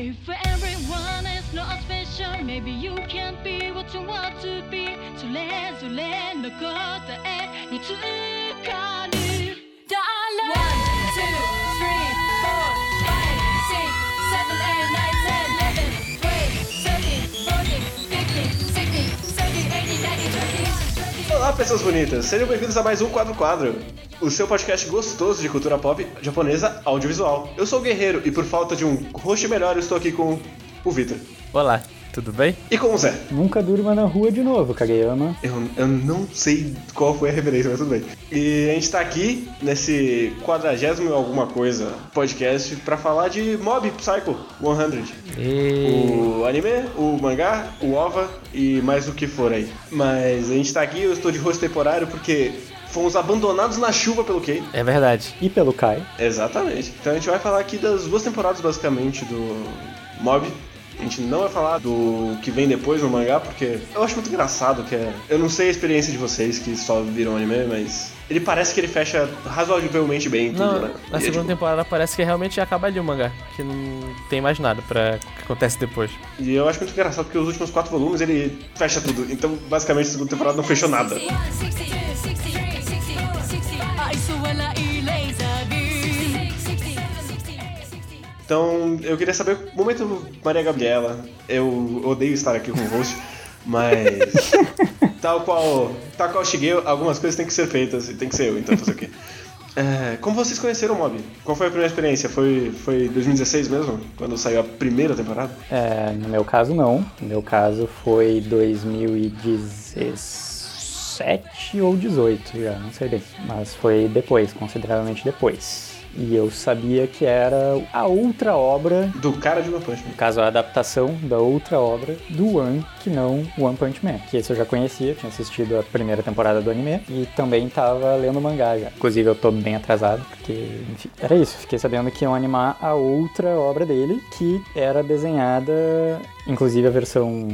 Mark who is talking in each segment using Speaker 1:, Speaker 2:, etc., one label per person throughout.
Speaker 1: If everyone is not special, maybe you can't be what you want to be. それぞれの答え見つか
Speaker 2: Olá, pessoas bonitas! Sejam bem-vindos a mais um Quadro Quadro, o seu podcast gostoso de cultura pop japonesa audiovisual. Eu sou o Guerreiro e por falta de um host melhor, eu estou aqui com o Vitor.
Speaker 3: Olá, tudo bem?
Speaker 2: E com o Zé.
Speaker 4: Nunca durma na rua de novo, Kageyama.
Speaker 2: Eu, eu não sei qual foi a referência, mas tudo bem. E a gente tá aqui nesse quadragésimo alguma coisa podcast pra falar de Mob Psycho 100.
Speaker 3: E...
Speaker 2: O anime, o mangá, o OVA e mais o que for aí. Mas a gente tá aqui, eu estou de rosto temporário porque fomos abandonados na chuva pelo Kei.
Speaker 3: É verdade.
Speaker 4: E pelo Kai.
Speaker 2: Exatamente. Então a gente vai falar aqui das duas temporadas basicamente do Mob. A gente não vai falar do que vem depois no mangá, porque eu acho muito engraçado que é. Eu não sei a experiência de vocês que só viram anime, mas. Ele parece que ele fecha razoavelmente bem tudo,
Speaker 3: Não,
Speaker 2: né?
Speaker 3: na
Speaker 2: E é,
Speaker 3: segunda
Speaker 2: tipo,
Speaker 3: temporada parece que realmente acaba ali o mangá, que não tem mais nada pra que acontece depois.
Speaker 2: E eu acho muito engraçado porque os últimos quatro volumes ele fecha tudo. Então, basicamente, a segunda temporada não fechou nada. Então, eu queria saber, momento Maria Gabriela, eu odeio estar aqui com o host, mas tal qual, tal qual cheguei, algumas coisas têm que ser feitas e tem que ser eu, então fazer o quê? É, como vocês conheceram o Mob? Qual foi a primeira experiência? Foi, foi 2016 mesmo? Quando saiu a primeira temporada?
Speaker 4: É, no meu caso, não. No meu caso, foi 2017 ou 18 já, não sei bem. Mas foi depois, consideravelmente depois. E eu sabia que era a outra obra,
Speaker 2: Do cara de One Punch Man.
Speaker 4: no caso a adaptação da outra obra do One, que não One Punch Man. Que esse eu já conhecia, tinha assistido a primeira temporada do anime e também tava lendo o mangá já. Inclusive eu tô bem atrasado, porque, enfim, era isso. Fiquei sabendo que iam animar a outra obra dele, que era desenhada, inclusive a versão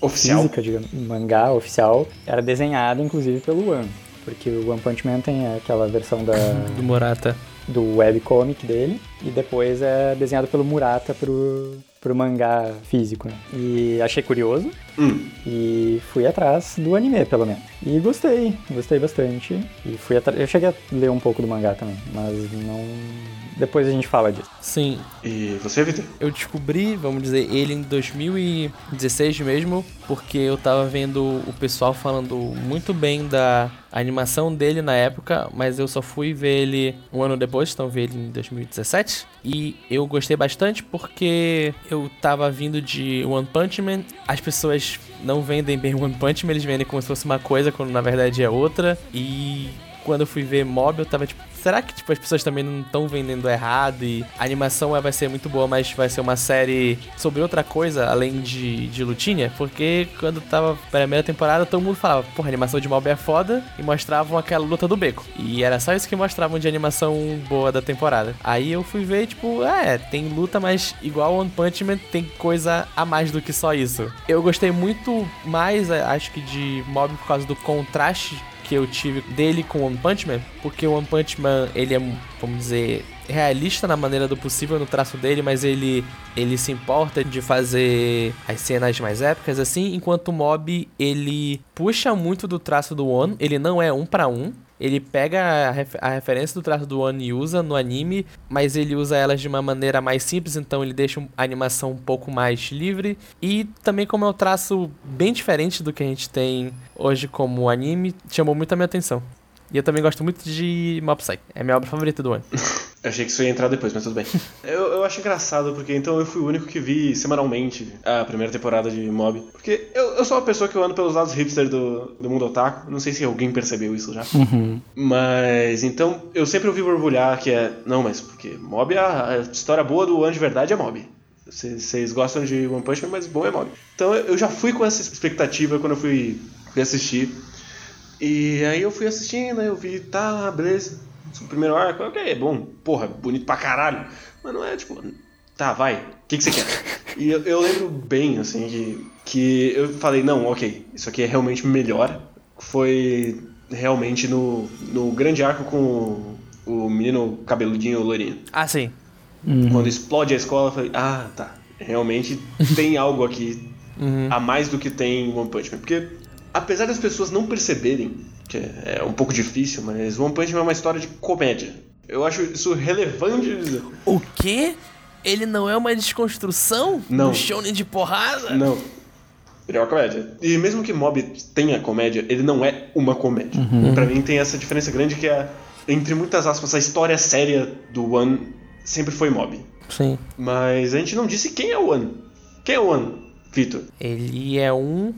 Speaker 2: Oficial.
Speaker 4: física, digamos, mangá oficial, era desenhada inclusive pelo One. Porque o One Punch Man tem aquela versão da,
Speaker 3: Do Morata.
Speaker 4: Do webcomic dele e depois é desenhado pelo Murata pro, pro mangá físico. né? E achei curioso
Speaker 2: Hum,
Speaker 4: e fui atrás do anime, pelo menos. E gostei, gostei bastante. E fui atrás. Eu cheguei a ler um pouco do mangá também, mas não. Depois a gente fala disso.
Speaker 3: Sim,
Speaker 2: e você, Vitor?
Speaker 3: eu descobri, vamos dizer, ele em 2016 mesmo, porque eu tava vendo o pessoal falando muito bem da animação dele na época, mas eu só fui ver ele um ano depois, então vi ele em 2017. E eu gostei bastante porque eu tava vindo de One Punch Man, as pessoas não vendem bem One Punch Man, eles vendem como se fosse uma coisa, quando na verdade é outra. E quando eu fui ver Mob, eu tava tipo, será que tipo, as pessoas também não estão vendendo errado? E a animação é, vai ser muito boa, mas vai ser uma série sobre outra coisa, além de, de lutinha? Porque quando tava na primeira temporada, todo mundo falava, porra, animação de Mob é foda, e mostravam aquela luta do beco. E era só isso que mostravam de animação boa da temporada. Aí eu fui ver, tipo, é, tem luta, mas igual One Punch Man, tem coisa a mais do que só isso. Eu gostei muito mais, acho que, de Mob por causa do contraste que eu tive dele com One Punch Man, porque o One Punch Man, ele é, vamos dizer, realista na maneira do possível no traço dele, mas ele ele se importa de fazer as cenas mais épicas assim, enquanto o Mob ele puxa muito do traço do One, ele não é um pra um, ele pega a, ref- a referência do traço do One e usa no anime, mas ele usa elas de uma maneira mais simples, então ele deixa a animação um pouco mais livre. E também como é um traço bem diferente do que a gente tem hoje como anime, chamou muito a minha atenção. E eu também gosto muito de Mob Psycho. É minha obra favorita do ano.
Speaker 2: Eu achei que isso ia entrar depois, mas tudo bem. eu, eu acho engraçado, porque então eu fui o único que vi semanalmente a primeira temporada de Mob. Porque eu, eu sou uma pessoa que eu ando pelos lados hipster do, do mundo otaku. Não sei se alguém percebeu isso já. Mas então eu sempre ouvi borbulhar que é. Não, mas porque Mob é a, a história boa do ano de verdade é Mob. Vocês gostam de One Punch Man, mas bom é Mob. Então eu já fui com essa expectativa quando eu fui, fui assistir. E aí eu fui assistindo, eu vi, tá, beleza. O primeiro arco, ok, é bom. Porra, bonito pra caralho. Mas não é tipo, tá, vai, o que, que você quer? e eu, eu lembro bem, assim, que, que eu falei, não, ok, isso aqui é realmente melhor. Foi realmente no, no grande arco com o, o menino cabeludinho loirinho.
Speaker 3: Ah, sim.
Speaker 2: Quando explode a escola, eu falei, ah, tá. realmente tem algo aqui a mais do que tem em One Punch Man. Porque, apesar das pessoas não perceberem, que é um pouco difícil, mas One Punch Man é uma história de comédia. Eu acho isso relevante.
Speaker 3: O quê? Ele não é uma desconstrução
Speaker 2: Não.
Speaker 3: do shonen de porrada?
Speaker 2: Não. Ele é uma comédia. E mesmo que Mob tenha comédia, ele não é uma comédia. Pra mim tem essa diferença grande que é, entre muitas aspas, a história séria do One sempre foi Mob.
Speaker 3: Sim.
Speaker 2: Mas a gente não disse quem é o One. Quem é o One, Vitor?
Speaker 3: Ele é um.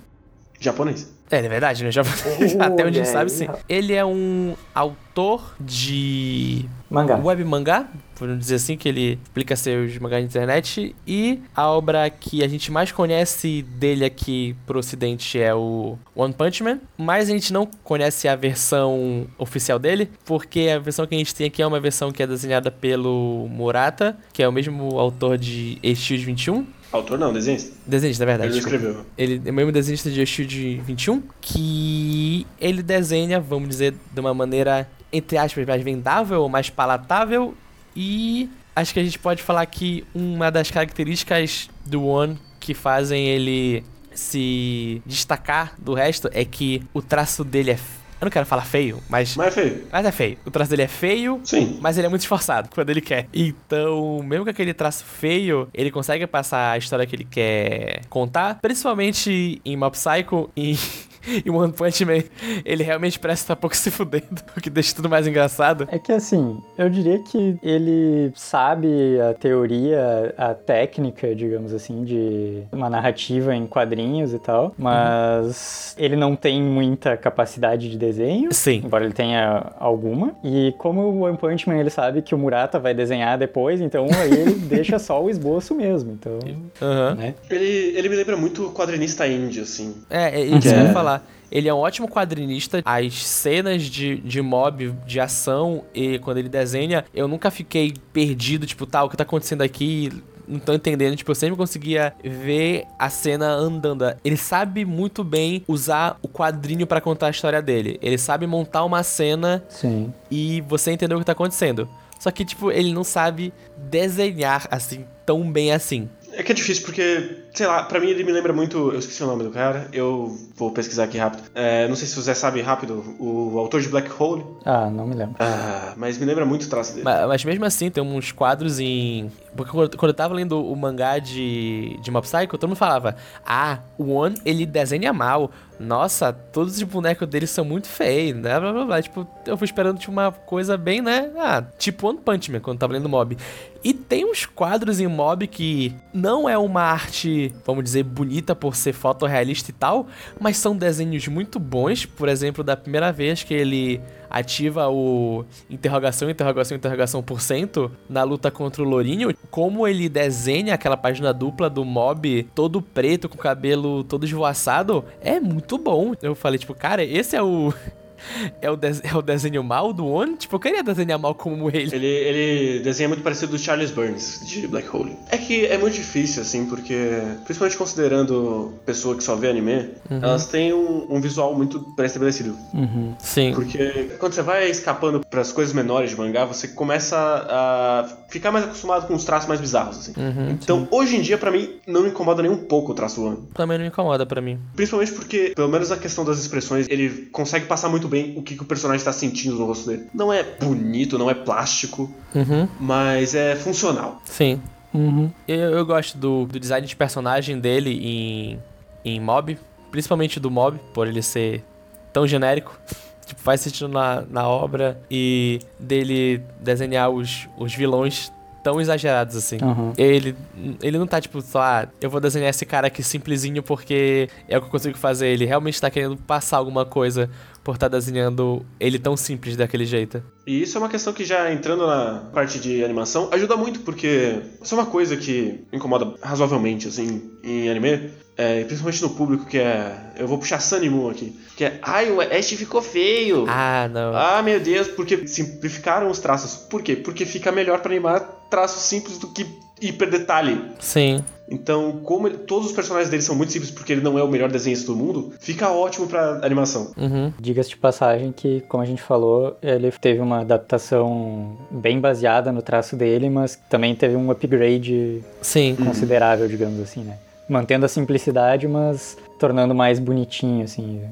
Speaker 2: Japonês.
Speaker 3: É, é verdade, né? Já... Até onde a gente sabe, sim. Ele é um autor de
Speaker 4: Mangá.
Speaker 3: web mangá, vamos dizer assim, que ele explica seus mangás na internet. E a obra que a gente mais conhece dele aqui pro ocidente é o One Punch Man. Mas a gente não conhece a versão oficial dele, porque a versão que a gente tem aqui é uma versão que é desenhada pelo Murata, que é o mesmo autor de Exu 21.
Speaker 2: Autor não, desenhista.
Speaker 3: Desenhista, na verdade.
Speaker 2: Ele
Speaker 3: desculpa.
Speaker 2: escreveu.
Speaker 3: Ele é o mesmo desenhista de Shield 21, que ele desenha, vamos dizer, de uma maneira, entre aspas, mais vendável ou mais palatável. E acho que a gente pode falar que uma das características do One que fazem ele se destacar do resto é que o traço dele é. Eu não quero falar feio, mas.
Speaker 2: Mas é feio.
Speaker 3: Mas é feio. O traço dele é feio,
Speaker 2: Sim.
Speaker 3: mas ele é muito esforçado quando ele quer. Então, mesmo com aquele traço feio, ele consegue passar a história que ele quer contar. Principalmente em Mob Psycho e em One Punch Man. Ele realmente parece estar pouco se fudendo, o que deixa tudo mais engraçado.
Speaker 4: É que assim, eu diria que ele sabe a teoria, a técnica, digamos assim, de uma narrativa em quadrinhos e tal, mas ele não tem muita capacidade de desenho.
Speaker 3: Sim.
Speaker 4: Embora ele tenha alguma. E como o One Punch Man ele sabe que o Murata vai desenhar depois, então aí ele deixa só o esboço mesmo. Então,
Speaker 3: Aham.
Speaker 4: né?
Speaker 2: Ele, ele me lembra muito o quadrinista indie, assim.
Speaker 3: É, é isso que eu ia falar. Ele é um ótimo quadrinista. As cenas de, de mob, de ação, e quando ele desenha, eu nunca fiquei perdido, tipo, tá, o que tá acontecendo aqui? Não tô entendendo. Tipo, eu sempre conseguia ver a cena andando. Ele sabe muito bem usar o quadrinho pra contar a história dele. Ele sabe montar uma cena
Speaker 4: Sim.
Speaker 3: e você entender o que tá acontecendo. Só que, tipo, ele não sabe desenhar assim, tão bem assim.
Speaker 2: É que é difícil porque, sei lá, pra mim ele me lembra muito. Eu esqueci o nome do cara, eu vou pesquisar aqui rápido. É, não sei se você sabe rápido, o autor de Black Hole.
Speaker 4: Ah, não me lembro.
Speaker 2: Ah, mas me lembra muito o traço dele.
Speaker 3: Ma- Mas, mesmo assim, tem uns quadros em. Porque quando quando eu tava lendo o mangá de, de Mob Psycho, todo mundo falava: Ah, o One ele desenha mal. Nossa, todos os bonecos dele são muito feios, né? Blá, blá, blá. Tipo, eu fui esperando tipo, uma coisa bem, né? Ah, tipo One Punch Man, quando tava lendo Mob. E tem uns quadros em Mob que não é uma arte, vamos dizer, bonita por ser fotorrealista e tal, mas são desenhos muito bons. Por exemplo, da primeira vez que ele ativa o interrogação, interrogação, interrogação por cento na luta contra o Lourinho, como ele desenha aquela página dupla do mob todo preto, com o cabelo todo esvoaçado, é muito bom. Eu falei, tipo, cara, esse é o. É o, é o desenho mal do One? Tipo, eu queria desenhar mal como ele.
Speaker 2: Ele, ele desenha muito parecido do Charles Burns, de Black Hole. É que é muito difícil, assim, porque, principalmente considerando pessoa que só vê anime, elas têm um, um visual muito pré-estabelecido.
Speaker 4: Uhum.
Speaker 3: Sim.
Speaker 2: Porque quando você vai escapando pras coisas menores de mangá, você começa a ficar mais acostumado com os traços mais bizarros, assim. então, hoje em dia, pra mim, não me incomoda nem um pouco o traço do ano.
Speaker 3: Também não me incomoda pra mim.
Speaker 2: Principalmente porque, pelo menos a questão das expressões, ele consegue passar muito bem o que, que o personagem tá sentindo no rosto dele. Não é bonito, não é plástico,
Speaker 3: Uhum.
Speaker 2: mas é funcional.
Speaker 3: Sim.
Speaker 4: Uhum.
Speaker 3: Eu, eu gosto do, do design de personagem dele em, em Mob, principalmente do Mob, por ele ser tão genérico. Tipo, faz sentido na, na obra e dele desenhar os, os vilões tão exagerados assim.
Speaker 4: Uhum.
Speaker 3: Ele, ele não tá tipo, só, ah, eu vou desenhar esse cara aqui simplesinho porque é o que eu consigo fazer. Ele realmente tá querendo passar alguma coisa por estar desenhando ele tão simples daquele jeito.
Speaker 2: E isso é uma questão que já entrando na parte de animação ajuda muito, porque isso é uma coisa que incomoda razoavelmente, assim, em anime, é, principalmente no público, que é. Eu vou puxar Sunny aqui. Que é. Ai, o Ash ficou feio!
Speaker 3: Ah, não.
Speaker 2: Ah, meu Deus, porque simplificaram os traços. Por quê? Porque fica melhor pra animar traços simples do que hiper detalhe.
Speaker 3: Sim.
Speaker 2: Então, como ele- todos os personagens dele são muito simples porque ele não é o melhor desenhista do mundo, fica ótimo pra animação.
Speaker 3: Uhum.
Speaker 4: Diga-se de passagem que, como a gente falou, ele teve uma adaptação bem baseada no traço dele, mas também teve um upgrade
Speaker 3: Sim.
Speaker 4: considerável, digamos assim, né? Mantendo a simplicidade, mas tornando mais bonitinho, assim.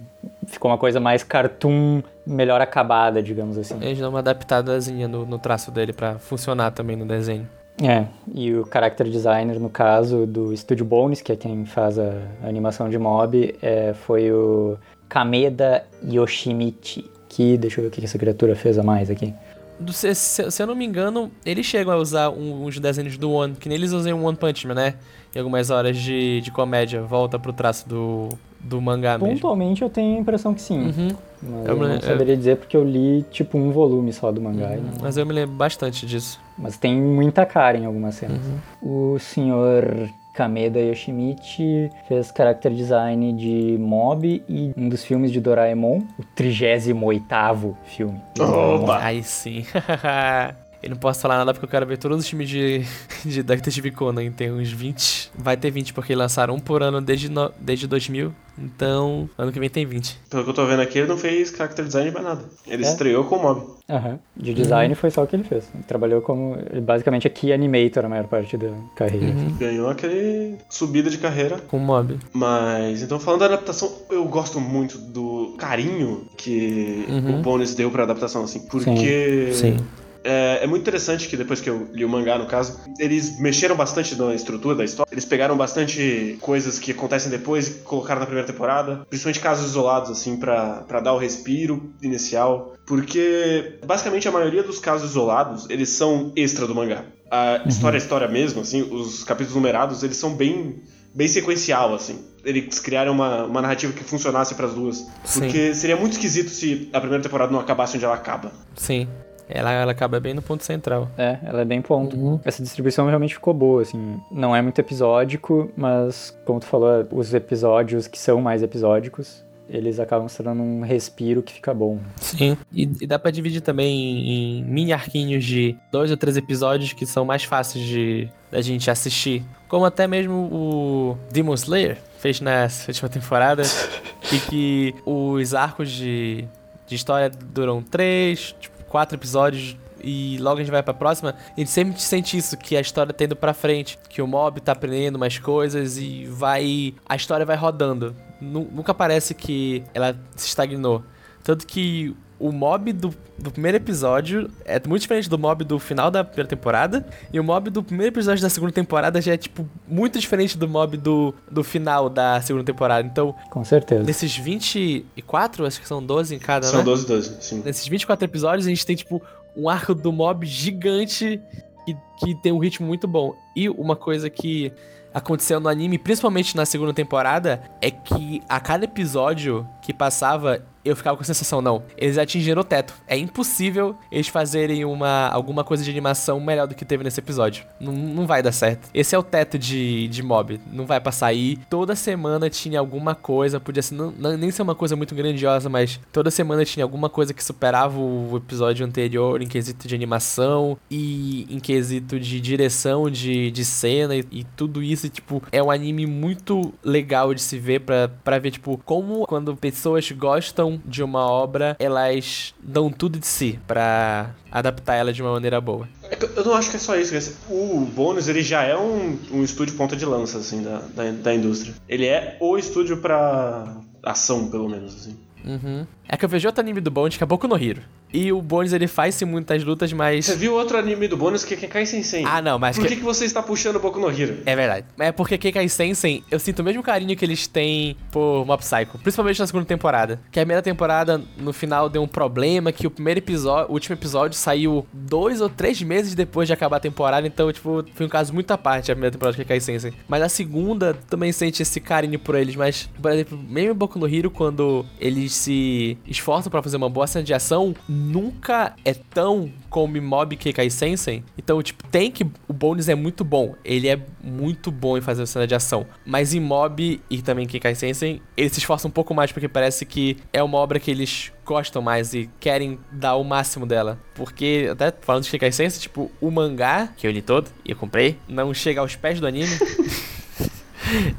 Speaker 4: Ficou uma coisa mais cartoon, melhor acabada, digamos assim.
Speaker 3: Eles dão uma adaptadazinha no, no traço dele pra funcionar também no desenho.
Speaker 4: É, e o character designer, no caso do Studio Bones, que é quem faz a, a animação de mob, é, foi o Kameda Yoshimichi. Que, deixa eu ver o que essa criatura fez a mais aqui.
Speaker 3: Do- se, se- se eu não me engano, eles chegam a usar um- uns desenhos do One, que nem eles usam em One Punch Man, né? Em algumas horas de, de comédia, volta pro traço do, do mangá mesmo.
Speaker 4: Pontualmente eu tenho a impressão que sim.
Speaker 3: Uhum.
Speaker 4: Mas
Speaker 3: Eu
Speaker 4: eu não
Speaker 3: eu-
Speaker 4: saberia dizer porque eu li tipo um volume só do mangá. e não-
Speaker 3: Mas eu me lembro bastante disso.
Speaker 4: Mas tem muita cara em algumas cenas.
Speaker 3: Uhum.
Speaker 4: O senhor Kameda Yoshimichi fez character design de Mob e um dos filmes de Doraemon, o 38º filme.
Speaker 2: Opa!
Speaker 3: Aí sim. eu não posso falar nada porque eu quero ver todos os filmes de, de Detective Conan. Tem uns 20. Vai ter 20 porque lançaram um por ano desde, no- desde 2000. Então, ano que vem tem 20.
Speaker 2: Pelo que eu tô vendo aqui, ele não fez character design mais nada. Ele
Speaker 4: É?
Speaker 2: estreou com o Mob.
Speaker 4: Aham. De design foi só o que ele fez. Ele trabalhou como basicamente é key animator a maior parte da carreira.
Speaker 3: Uhum.
Speaker 2: Ganhou aquele subida de carreira.
Speaker 3: Com mob.
Speaker 2: Mas, então, falando da adaptação, eu gosto muito do carinho que
Speaker 3: Uhum.
Speaker 2: o Bones deu pra adaptação, assim. Porque
Speaker 3: Sim.
Speaker 2: É, é muito interessante que depois que eu li o mangá, no caso, eles mexeram bastante na estrutura da história. Eles pegaram bastante coisas que acontecem depois e colocaram na primeira temporada. Principalmente casos isolados, assim, pra, pra dar o respiro inicial. Porque, basicamente, a maioria dos casos isolados, eles são extra do mangá. A história é história mesmo, assim, os capítulos numerados, eles são bem bem sequencial, assim. Eles criaram uma, uma narrativa que funcionasse pras duas.
Speaker 3: Sim.
Speaker 2: Porque seria muito esquisito se a primeira temporada não acabasse onde ela acaba.
Speaker 3: Sim. Ela, ela acaba bem no ponto central.
Speaker 4: É, ela é bem ponto.
Speaker 3: Uhum.
Speaker 4: Essa distribuição realmente ficou boa, assim. Não é muito episódico, mas, como tu falou, os episódios que são mais episódicos, eles acabam se tornando um respiro que fica bom.
Speaker 3: Sim. E, e dá pra dividir também em, em mini arquinhos de dois ou três episódios que são mais fáceis de da gente assistir. Como até mesmo o Demon Slayer fez na última temporada. e que os arcos de, de história duram três, tipo, quatro episódios. E logo a gente vai pra próxima, a gente sempre sente isso, que a história tá indo pra frente, que o mob tá aprendendo mais coisas e vai. A história vai rodando. Nu- Nunca parece que ela se estagnou. Tanto que o mob do, do primeiro episódio é muito diferente do mob do final da primeira temporada. E o mob do primeiro episódio da segunda temporada já é, tipo, muito diferente do mob do, do final da segunda temporada. Então,
Speaker 4: Com certeza.
Speaker 3: nesses 24, acho que são 12 em cada,
Speaker 2: São
Speaker 3: né?
Speaker 2: 12 12, sim.
Speaker 3: Nesses 24 episódios, a gente tem, tipo, um arco do mob gigante que, que tem um ritmo muito bom. E uma coisa que aconteceu no anime, principalmente na segunda temporada, é que a cada episódio que passava, eu ficava com a sensação, não, eles atingiram o teto. É impossível eles fazerem uma, alguma coisa de animação melhor do que teve nesse episódio. Não, não vai dar certo. Esse é o teto de, de mob. Não vai passar aí. Toda semana tinha alguma coisa, podia ser, não, nem ser uma coisa muito grandiosa, mas toda semana tinha alguma coisa que superava o episódio anterior em quesito de animação e em quesito de direção de, de cena e, e tudo isso, e, tipo, é um anime muito legal de se ver pra, ver, tipo, como quando pessoas gostam de uma obra, elas dão tudo de si pra adaptar ela de uma maneira boa.
Speaker 2: É Eu não acho que é só isso. O Bônus, ele já é um, um estúdio ponta de lança, assim, da, da, da indústria. Ele é o estúdio pra ação, pelo menos, assim.
Speaker 3: Uhum. É que eu vejo outro anime do Bones que é Boku no Hero. E o Bones ele faz sim muitas lutas, mas.
Speaker 2: Você viu outro anime do Bônus que é Kekai Sensei.
Speaker 3: Ah, não, mas
Speaker 2: Por
Speaker 3: que-
Speaker 2: que, você está puxando o Boku no Hero?
Speaker 3: É verdade. É porque Kekai Sensen, eu sinto o mesmo carinho que eles têm por Mob Psycho. Principalmente na segunda temporada. Que a primeira temporada, no final, deu um problema, que o primeiro episódio, o último episódio saiu dois ou três meses depois de acabar a temporada. Então, tipo, foi um caso muito à parte a primeira temporada de Kekai Sensen. Mas a segunda também sente esse carinho por eles. Mas, por exemplo, mesmo Boku no Hero, quando eles se esforçam pra fazer uma boa cena de ação, nunca é tão como Mob Kekai Sensen. Então, tipo, tem que. O Bones é muito bom. Ele é muito bom em fazer cena de ação. Mas em Mob e também Kekai Sensen, eles se esforçam um pouco mais porque parece que é uma obra que eles gostam mais e querem dar o máximo dela. Porque, até falando de Kekai Sensen, tipo, o mangá, que eu li todo e eu comprei, não chega aos pés do anime.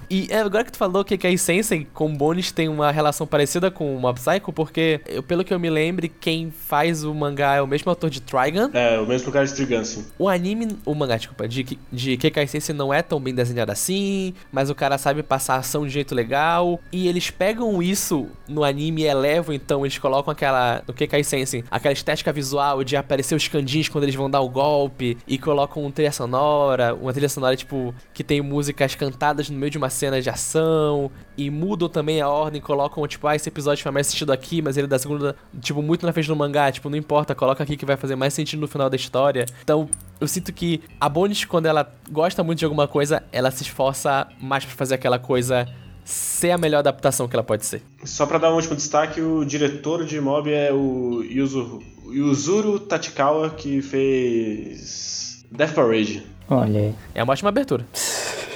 Speaker 3: E é, agora que tu falou que a Sensei com Bones tem uma relação parecida com o Mob Psycho, porque, eu, pelo que eu me lembre, quem faz o mangá é o mesmo autor de Trigun.
Speaker 2: É, o mesmo cara de Trigun, sim.
Speaker 3: O anime, o mangá, desculpa, de, de Kekai Sensei não é tão bem desenhado assim, mas o cara sabe passar ação de jeito legal. E eles pegam isso no anime e elevam, então eles colocam aquela, no Kekai Sensei, aquela estética visual de aparecer os candins quando eles vão dar o golpe, e colocam uma trilha sonora, uma trilha sonora, tipo, que tem músicas cantadas no meio de uma cena de ação, e mudam também a ordem, colocam, tipo, ah, esse episódio faz mais sentido aqui, mas ele é da segunda, tipo, muito na frente do mangá, tipo, não importa, coloca aqui que vai fazer mais sentido no final da história. Então, eu sinto que a Bones, quando ela gosta muito de alguma coisa, ela se esforça mais pra fazer aquela coisa ser a melhor adaptação que ela pode ser.
Speaker 2: Só pra dar um último destaque, o diretor de Mob é o Yuzuru, Yuzuru Tachikawa, que fez Death Parade.
Speaker 4: Olha aí.
Speaker 3: É uma ótima abertura.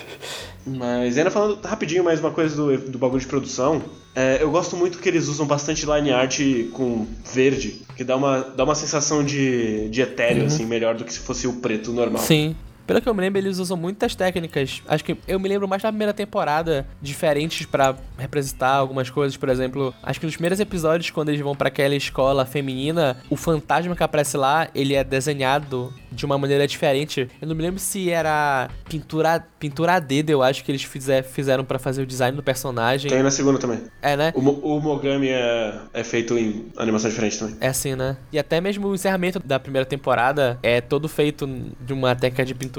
Speaker 2: Mas ainda falando rapidinho mais uma coisa do, do bagulho de produção, é, eu gosto muito que eles usam bastante line art com verde, que dá uma, dá uma sensação de, de etéreo, assim, melhor do que se fosse o preto normal.
Speaker 3: Sim. Pelo que eu me lembro, eles usam muitas técnicas. Acho que eu me lembro mais da primeira temporada, diferentes pra representar algumas coisas. Por exemplo, acho que nos primeiros episódios, quando eles vão pra aquela escola feminina, o fantasma que aparece lá, ele é desenhado de uma maneira diferente. Eu não me lembro se era pintura, pintura a dedo, eu acho que eles fizer, fizeram pra fazer o design do personagem.
Speaker 2: Tem na segunda também.
Speaker 3: É, né?
Speaker 2: O, o Mogami é, é feito em animação diferente também.
Speaker 3: É assim, né? E até mesmo o encerramento da primeira temporada é todo feito de uma técnica de pintura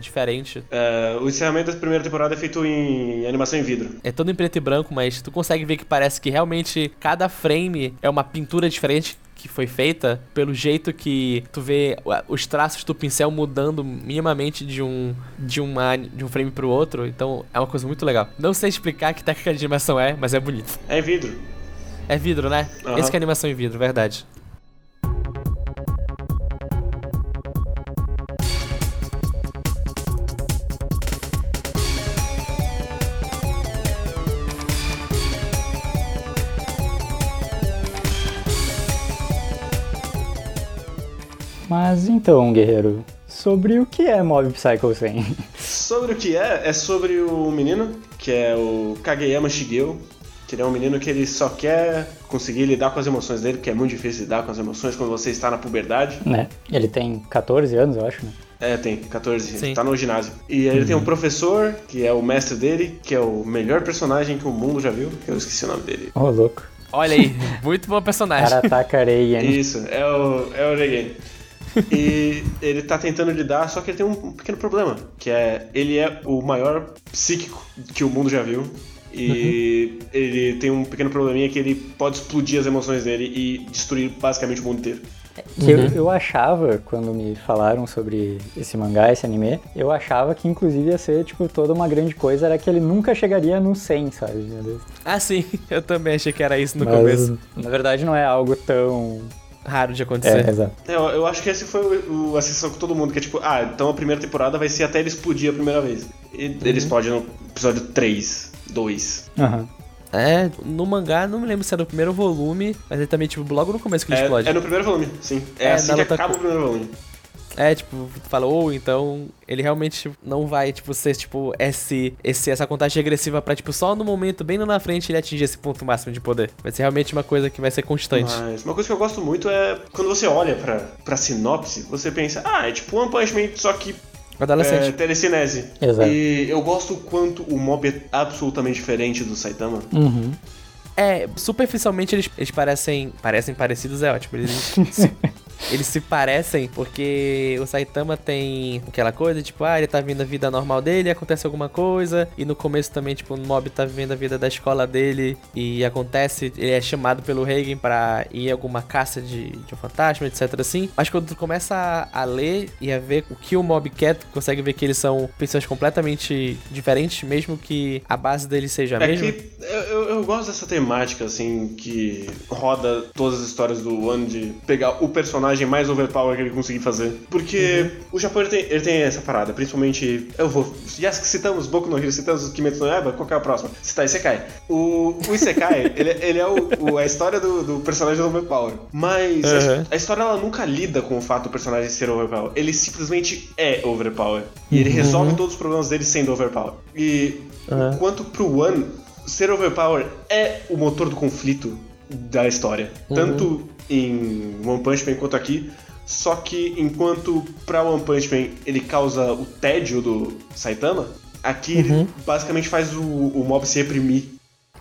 Speaker 3: diferente.
Speaker 2: É, o encerramento da primeira temporada é feito em animação em vidro.
Speaker 3: É todo em preto e branco, mas tu consegue ver que parece que realmente cada frame é uma pintura diferente que foi feita pelo jeito que tu vê os traços do pincel mudando minimamente de um de uma de um frame pro outro, então é uma coisa muito legal. Não sei explicar que técnica de animação é, mas é bonito.
Speaker 2: É vidro.
Speaker 3: É vidro, né?
Speaker 2: Aham.
Speaker 3: Esse que é animação em vidro, verdade.
Speaker 4: Mas então, guerreiro, sobre o que é Mob Psycho 100?
Speaker 2: Sobre o que é, é sobre o menino, que é o Kageyama Shigeo, que ele é um menino que ele só quer conseguir lidar com as emoções dele, porque é muito difícil lidar com as emoções quando você está na puberdade.
Speaker 4: né? Ele tem 14 anos, eu acho, né?
Speaker 2: É, tem 14,
Speaker 3: Sim.
Speaker 2: tá no ginásio. E aí ele tem um professor, que é o mestre dele, que é o melhor personagem que o mundo já viu, eu esqueci o nome dele.
Speaker 4: Ô, louco.
Speaker 3: Olha aí, muito bom personagem.
Speaker 4: Karataka Reian.
Speaker 2: Isso, é o, é o Regen. E ele tá tentando lidar, só que ele tem um pequeno problema, que é ele é o maior psíquico que o mundo já viu. E ele tem um pequeno probleminha que ele pode explodir as emoções dele e destruir basicamente o mundo inteiro.
Speaker 4: Que eu, eu achava, quando me falaram sobre esse mangá, esse anime, eu achava que inclusive ia ser, tipo, toda uma grande coisa, era que ele nunca chegaria no 100, sabe?
Speaker 3: Ah, sim, eu também achei que era isso no
Speaker 4: Mas,
Speaker 3: começo.
Speaker 4: na verdade, não é algo tão...
Speaker 3: Raro de
Speaker 4: É,
Speaker 3: acontecer.
Speaker 4: exato.
Speaker 2: É, eu, eu acho que esse foi o, o- a sensação com todo mundo, que é tipo, ah, então a primeira temporada vai ser até ele explodir a primeira vez. E ele explode no episódio 3, 2.
Speaker 4: Aham.
Speaker 3: É, no mangá, não me lembro se era o primeiro volume, mas ele também, tipo, logo no começo que ele
Speaker 2: É,
Speaker 3: explode.
Speaker 2: é no primeiro volume, sim. É,
Speaker 3: É,
Speaker 2: assim que acaba
Speaker 3: com-
Speaker 2: o primeiro volume.
Speaker 3: É, tipo, falou, então ele realmente não vai, tipo, ser, tipo, esse, esse, essa contagem regressiva pra, tipo, só no momento, bem lá na frente, ele atingir esse ponto máximo de poder. Vai ser realmente uma coisa que vai ser constante.
Speaker 2: Mas uma coisa que eu gosto muito é quando você olha pra, pra sinopse, você pensa, ah, é tipo One Punch Man, só que é,
Speaker 3: Adolescente.
Speaker 2: telecinese.
Speaker 4: Exato.
Speaker 2: E eu gosto o quanto o mob é absolutamente diferente do Saitama.
Speaker 4: Uhum.
Speaker 3: É, superficialmente eles, eles parecem. Parecem parecidos, é ótimo. Eles se, eles se parecem porque o Saitama tem aquela coisa, tipo, ah, ele tá vivendo a vida normal dele, acontece alguma coisa. E no começo também, tipo, o Mob tá vivendo a vida da escola dele e acontece, ele é chamado pelo Reigen pra ir a alguma caça de, de um fantasma, etc. assim. Mas quando tu começa a, a ler e a ver o que o Mob quer, tu consegue ver que eles são pessoas completamente diferentes, mesmo que a base deles seja a
Speaker 2: É
Speaker 3: mesma.
Speaker 2: que eu eu gosto dessa temática, assim, que roda todas as histórias do One de pegar o personagem mais overpower que ele conseguir fazer. Porque o Japão ele tem, ele tem essa parada, principalmente. Eu vou. Já que citamos Boku no Hero, citamos Kimetsu no Yaiba, qual que é a próxima? Citar Isekai. O, o Isekai, ele, ele é o, o- a história do, do personagem overpower. Mas a-
Speaker 3: Uhum.
Speaker 2: a, história ela nunca lida com o fato do personagem ser overpower. Ele simplesmente é overpower. E ele resolve todos os problemas dele sendo overpower. E
Speaker 3: Uhum.
Speaker 2: enquanto pro One, ser overpower é o motor do conflito da história. Tanto em One Punch Man quanto aqui. Só que enquanto pra One Punch Man ele causa o tédio do Saitama, aqui ele basicamente faz o, o mob se reprimir.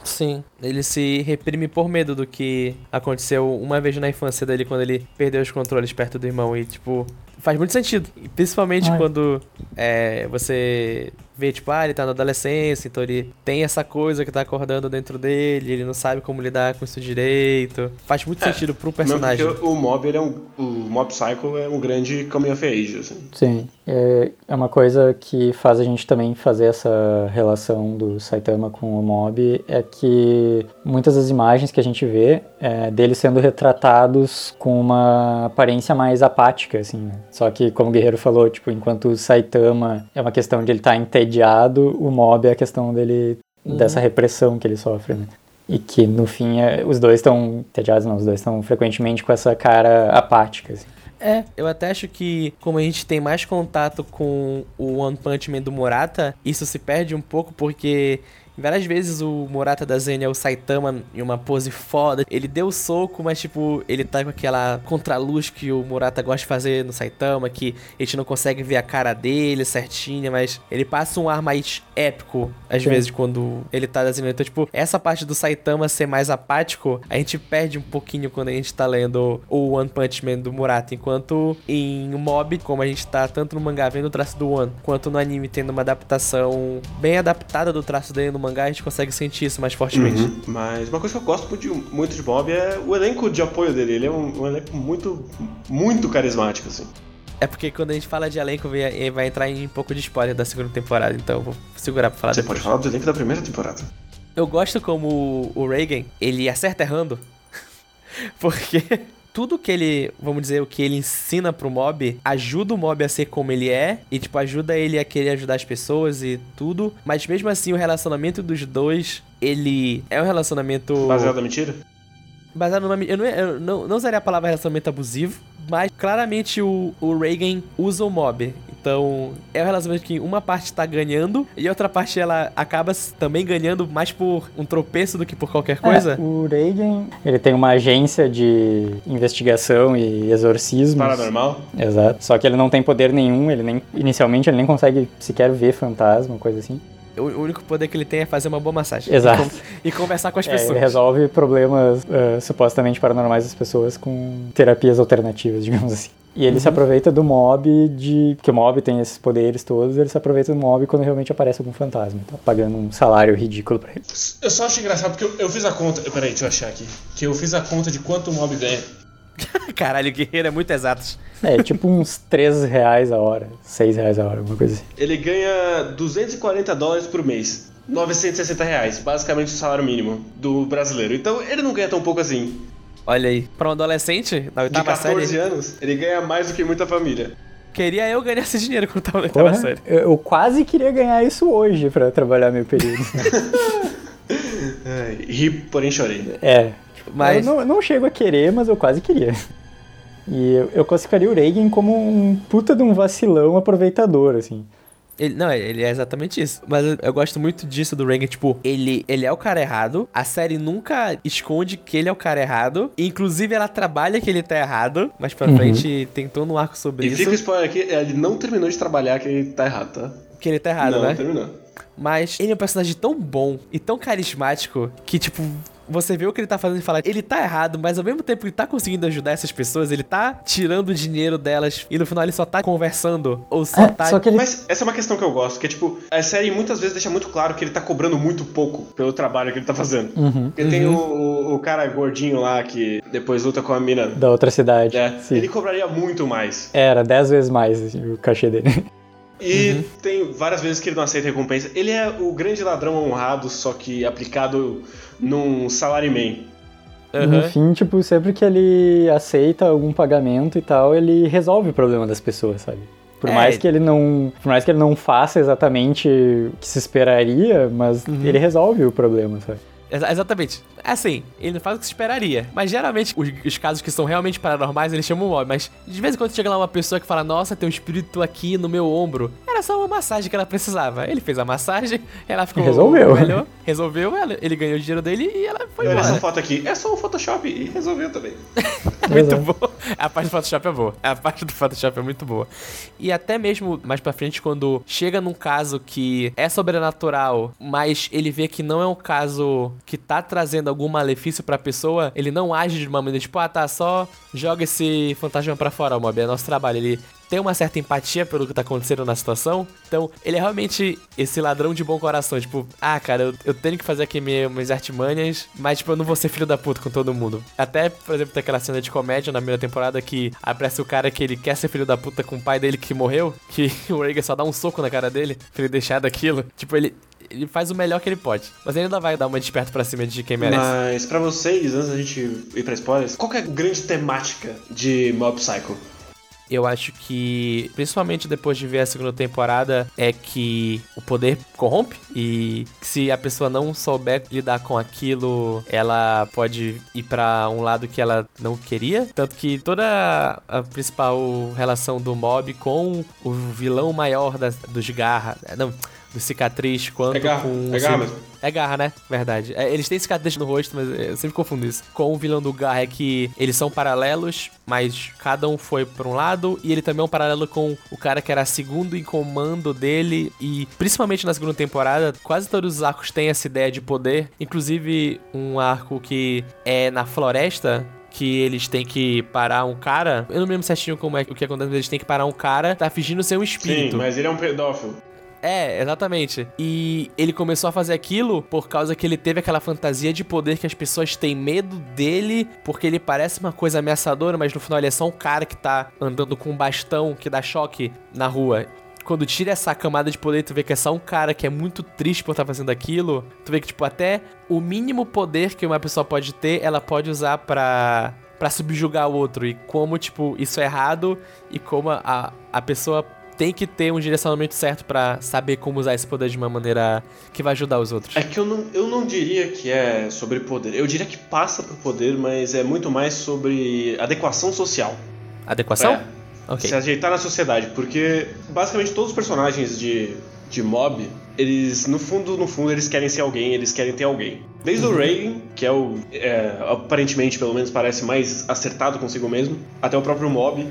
Speaker 3: Sim, ele se reprime por medo do que aconteceu uma vez na infância dele quando ele perdeu os controles perto do irmão e, tipo, faz muito sentido. Principalmente
Speaker 4: Ai.
Speaker 3: quando é, você vê, tipo, ah, ele tá na adolescência, então ele tem essa coisa que tá acordando dentro dele, ele não sabe como lidar com isso direito. Faz muito
Speaker 2: É,
Speaker 3: sentido pro personagem.
Speaker 2: o mob ele é um. O Mob Psycho é um grande coming of age, assim.
Speaker 4: Sim, é, é uma coisa que faz a gente também fazer essa relação do Saitama com o Mob, é que muitas das imagens que a gente vê é deles sendo retratados com uma aparência mais apática, assim. né? Só que, como o Guerreiro falou, tipo, enquanto o Saitama é uma questão de ele estar entediado, o Mob é a questão dele, dessa repressão que ele sofre, né? E que, no fim, é- os dois estão entediados, não, os dois estão frequentemente com essa cara apática, assim.
Speaker 3: É, eu até acho que como a gente tem mais contato com o One Punch Man do Murata, isso se perde um pouco porque várias vezes o Murata da Zen é o Saitama em uma pose foda. Ele deu o soco, mas tipo, ele tá com aquela contraluz que o Murata gosta de fazer no Saitama, que a gente não consegue ver a cara dele certinha, mas ele passa um ar mais épico às
Speaker 4: Sim.
Speaker 3: vezes quando ele tá desenhando. Então, tipo, essa parte do Saitama ser mais apático, a gente perde um pouquinho quando a gente tá lendo o One Punch Man do Murata. Enquanto em Mob, como a gente tá tanto no mangá vendo o traço do One, quanto no anime tendo uma adaptação bem adaptada do traço dele no mangá, a gente consegue sentir isso mais fortemente.
Speaker 2: Uhum. Mas uma coisa que eu gosto muito de, muito de Mob é o elenco de apoio dele. Ele é um, um elenco muito, muito carismático, assim.
Speaker 3: É porque quando a gente fala de elenco, vai vai entrar em um pouco de spoiler da segunda temporada, então eu vou segurar pra falar
Speaker 2: Você
Speaker 3: depois.
Speaker 2: pode falar do elenco da primeira temporada.
Speaker 3: Eu gosto como o Reagan, ele acerta errando. Porque tudo que ele, vamos dizer, o que ele ensina pro mob, ajuda o mob a ser como ele é. E, tipo, ajuda ele a querer ajudar as pessoas e tudo. Mas mesmo assim, o relacionamento dos dois, ele é um relacionamento.
Speaker 2: Baseado na mentira?
Speaker 3: Baseado numa. Eu não, eu não, não usaria a palavra relacionamento abusivo, mas claramente o, o Reagan usa o mob. Então, é um relacionamento que uma parte tá ganhando e a outra parte ela acaba também ganhando mais por um tropeço do que por qualquer coisa.
Speaker 4: É, o Reagan, ele tem uma agência de investigação e exorcismo.
Speaker 2: Paranormal?
Speaker 4: Exato. Só que ele não tem poder nenhum, ele nem inicialmente ele nem consegue sequer ver fantasma, coisa assim.
Speaker 3: O único poder que ele tem é fazer uma boa massagem.
Speaker 4: Exato.
Speaker 3: E, con- e conversar com as
Speaker 4: É,
Speaker 3: pessoas.
Speaker 4: ele resolve problemas ah, supostamente paranormais das pessoas com terapias alternativas, digamos assim. E ele se aproveita do mob de. que o mob tem esses poderes todos, ele se aproveita do mob quando realmente aparece algum fantasma. Tá pagando um salário ridículo pra ele.
Speaker 2: Eu só acho engraçado porque eu, eu fiz a conta. Peraí, deixa eu achar aqui. Que eu fiz a conta de quanto o mob ganha.
Speaker 3: Caralho, o guerreiro é muito exato.
Speaker 4: É, tipo uns 3 reais a hora, 6 reais a hora, alguma coisa assim.
Speaker 2: Ele ganha 240 dólares por mês. 960 reais, basicamente o salário mínimo do brasileiro. Então ele não ganha tão pouco assim.
Speaker 3: Olha aí. Pra um adolescente, na
Speaker 2: De
Speaker 3: oitava
Speaker 2: 14
Speaker 3: série,
Speaker 2: anos, ele ganha mais do que muita família.
Speaker 3: queria eu ganhar esse dinheiro quando tava na oitava
Speaker 4: Porra,
Speaker 3: série.
Speaker 4: eu, eu quase queria ganhar isso hoje pra trabalhar meu período.
Speaker 2: Ri, porém chorei.
Speaker 4: É.
Speaker 3: Mas-
Speaker 4: Eu não, não chego a querer, mas eu quase queria. E eu, eu classificaria o Reagan como um puta de um vacilão aproveitador, assim.
Speaker 3: Ele, não, ele é exatamente isso. Mas eu, eu gosto muito disso do Reagan. Tipo, ele, ele é o cara errado. A série nunca esconde que ele é o cara errado. Inclusive, ela trabalha que ele tá errado. Mas pra frente tem todo um arco sobre
Speaker 2: E
Speaker 3: isso.
Speaker 2: fica o spoiler aqui, ele não terminou de trabalhar que ele tá errado, tá?
Speaker 3: Que ele tá errado,
Speaker 2: não,
Speaker 3: né?
Speaker 2: terminou.
Speaker 3: Mas ele é um personagem tão bom e tão carismático que, tipo, você vê o que ele tá fazendo e fala, ele tá errado, mas ao mesmo tempo ele tá conseguindo ajudar essas pessoas, ele tá tirando o dinheiro delas e no final ele só tá conversando. Ou só
Speaker 4: É,
Speaker 3: tá.
Speaker 4: só que ele.
Speaker 2: Mas essa é uma questão que eu gosto, que é tipo, a série muitas vezes deixa muito claro que ele tá cobrando muito pouco pelo trabalho que ele tá fazendo.
Speaker 4: Uhum.
Speaker 2: Porque tem o, o, o cara gordinho lá que depois luta com a mina.
Speaker 4: Da outra cidade.
Speaker 2: É,
Speaker 4: sim.
Speaker 2: ele cobraria muito mais.
Speaker 4: Era 10 vezes mais assim, o cachê dele.
Speaker 2: E tem várias vezes que ele não aceita recompensa. Ele é o grande ladrão honrado, só que aplicado num salaryman.
Speaker 4: No
Speaker 3: Aham.
Speaker 4: fim, tipo, sempre que ele aceita algum pagamento e tal, ele resolve o problema das pessoas, sabe? Por
Speaker 3: É.
Speaker 4: mais que ele não, por mais que ele não faça exatamente o que se esperaria, mas
Speaker 3: Uhum.
Speaker 4: ele resolve o problema, sabe?
Speaker 3: Exa- exatamente. Assim, ele não faz o que se esperaria. Mas geralmente, os, os casos que são realmente paranormais, eles chamam o mob. Mas de vez em quando chega lá uma pessoa que fala: Nossa, tem um espírito aqui no meu ombro. Era só uma massagem que ela precisava. Ele fez a massagem, ela ficou.
Speaker 4: Resolveu.
Speaker 3: Melhor, resolveu, ela, ele ganhou o dinheiro dele e ela foi
Speaker 2: Olha essa
Speaker 3: embora.
Speaker 2: foto aqui. É só um Photoshop e resolveu também.
Speaker 3: muito boa. A parte do Photoshop é boa. A parte do Photoshop é muito boa. E até mesmo mais pra frente, quando chega num caso que é sobrenatural, mas ele vê que não é um caso que tá trazendo algum malefício pra pessoa, ele não age de uma maneira tipo, ah, tá, só joga esse fantasma pra fora, mob, é nosso trabalho. Ele tem uma certa empatia pelo que tá acontecendo na situação. Então, ele é realmente esse ladrão de bom coração. Tipo, ah, cara, eu, eu tenho que fazer aqui minha- minhas artimanhas, mas, tipo, eu não vou ser filho da puta com todo mundo. Até, por exemplo, tem aquela cena de comédia na primeira temporada que aparece o cara que ele quer ser filho da puta com o pai dele que morreu, que o Reagan só dá um soco na cara dele pra ele deixar daquilo. Tipo, ele. Ele faz o melhor que ele pode. Mas ele ainda vai dar uma desperto pra cima de quem merece.
Speaker 2: Mas pra vocês, antes da gente ir pra spoilers, qual é a grande temática de Mob Psycho?
Speaker 3: Eu acho que, principalmente depois de ver a segunda temporada, é que o poder corrompe e se a pessoa não souber lidar com aquilo, ela pode ir pra um lado que ela não queria. Tanto que toda a principal relação do mob com o vilão maior das, dos garra. Não. Do cicatriz, quanto
Speaker 2: É garra,
Speaker 3: com.
Speaker 2: é garra mesmo.
Speaker 3: é garra, né? Verdade. É, eles têm cicatriz no rosto, mas eu sempre confundo isso. Com o vilão do Garra é que eles são paralelos, mas cada um foi por um lado. E ele também é um paralelo com o cara que era segundo em comando dele. E principalmente na segunda temporada, quase todos os arcos têm essa ideia de poder. Inclusive um arco que é na floresta. Que eles têm que parar um cara. Eu não me lembro certinho como é o que acontece, mas eles têm que parar um cara, tá fingindo ser um espírito.
Speaker 2: Sim, mas ele é um pedófilo.
Speaker 3: É, exatamente. E ele começou a fazer aquilo por causa que ele teve aquela fantasia de poder que as pessoas têm medo dele, porque ele parece uma coisa ameaçadora, mas no final ele é só um cara que tá andando com um bastão que dá choque na rua. Quando tira essa camada de poder, tu vê que é só um cara que é muito triste por estar fazendo aquilo. Tu vê que, tipo, até o mínimo poder que uma pessoa pode ter, ela pode usar pra, pra subjugar o outro. E como, tipo, isso é errado e como a, a pessoa tem que ter um direcionamento certo pra saber como usar esse poder de uma maneira que vai ajudar os outros.
Speaker 2: É que eu não, eu não diria que é sobre poder. Eu diria que passa por poder, mas é muito mais sobre adequação social.
Speaker 3: Adequação?
Speaker 2: É.
Speaker 3: Ok.
Speaker 2: Se ajeitar na sociedade, porque basicamente todos os personagens de, de mob, eles, no fundo, no fundo, eles querem ser alguém, eles querem ter alguém. Desde o Reagan, que é o, é, aparentemente, pelo menos parece mais acertado consigo mesmo, até o próprio mob.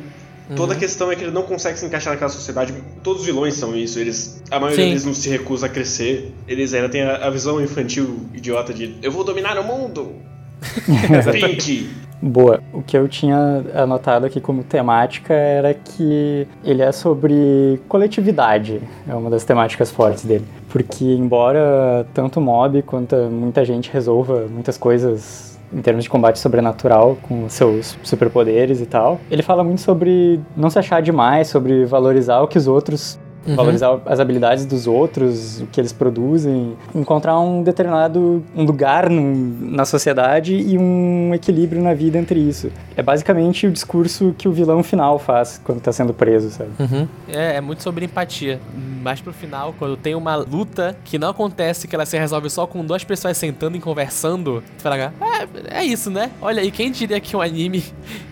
Speaker 2: Toda a questão é que ele não consegue se encaixar naquela sociedade. Todos os vilões são isso. Eles, a maioria
Speaker 3: Sim.
Speaker 2: deles não se recusa a crescer. Eles ainda têm a, a visão infantil idiota de eu vou dominar o mundo. Pink.
Speaker 4: Boa. O que eu tinha anotado aqui como temática era que ele é sobre coletividade. É uma das temáticas fortes dele. Porque, embora tanto o mob quanto muita gente resolva muitas coisas em termos de combate sobrenatural com seus superpoderes e tal, ele fala muito sobre não se achar demais, sobre valorizar o que os outros
Speaker 3: Uhum.
Speaker 4: valorizar as habilidades dos outros, o que eles produzem, encontrar um determinado um lugar no- na sociedade e um equilíbrio na vida entre isso. É basicamente o discurso que o vilão final faz quando tá sendo preso, sabe?
Speaker 3: Uhum. É, é muito sobre empatia. Mais pro final, quando tem uma luta que não acontece, que ela se resolve só com duas pessoas sentando e conversando, tu fala, é, é isso, né? Olha, e quem diria que um anime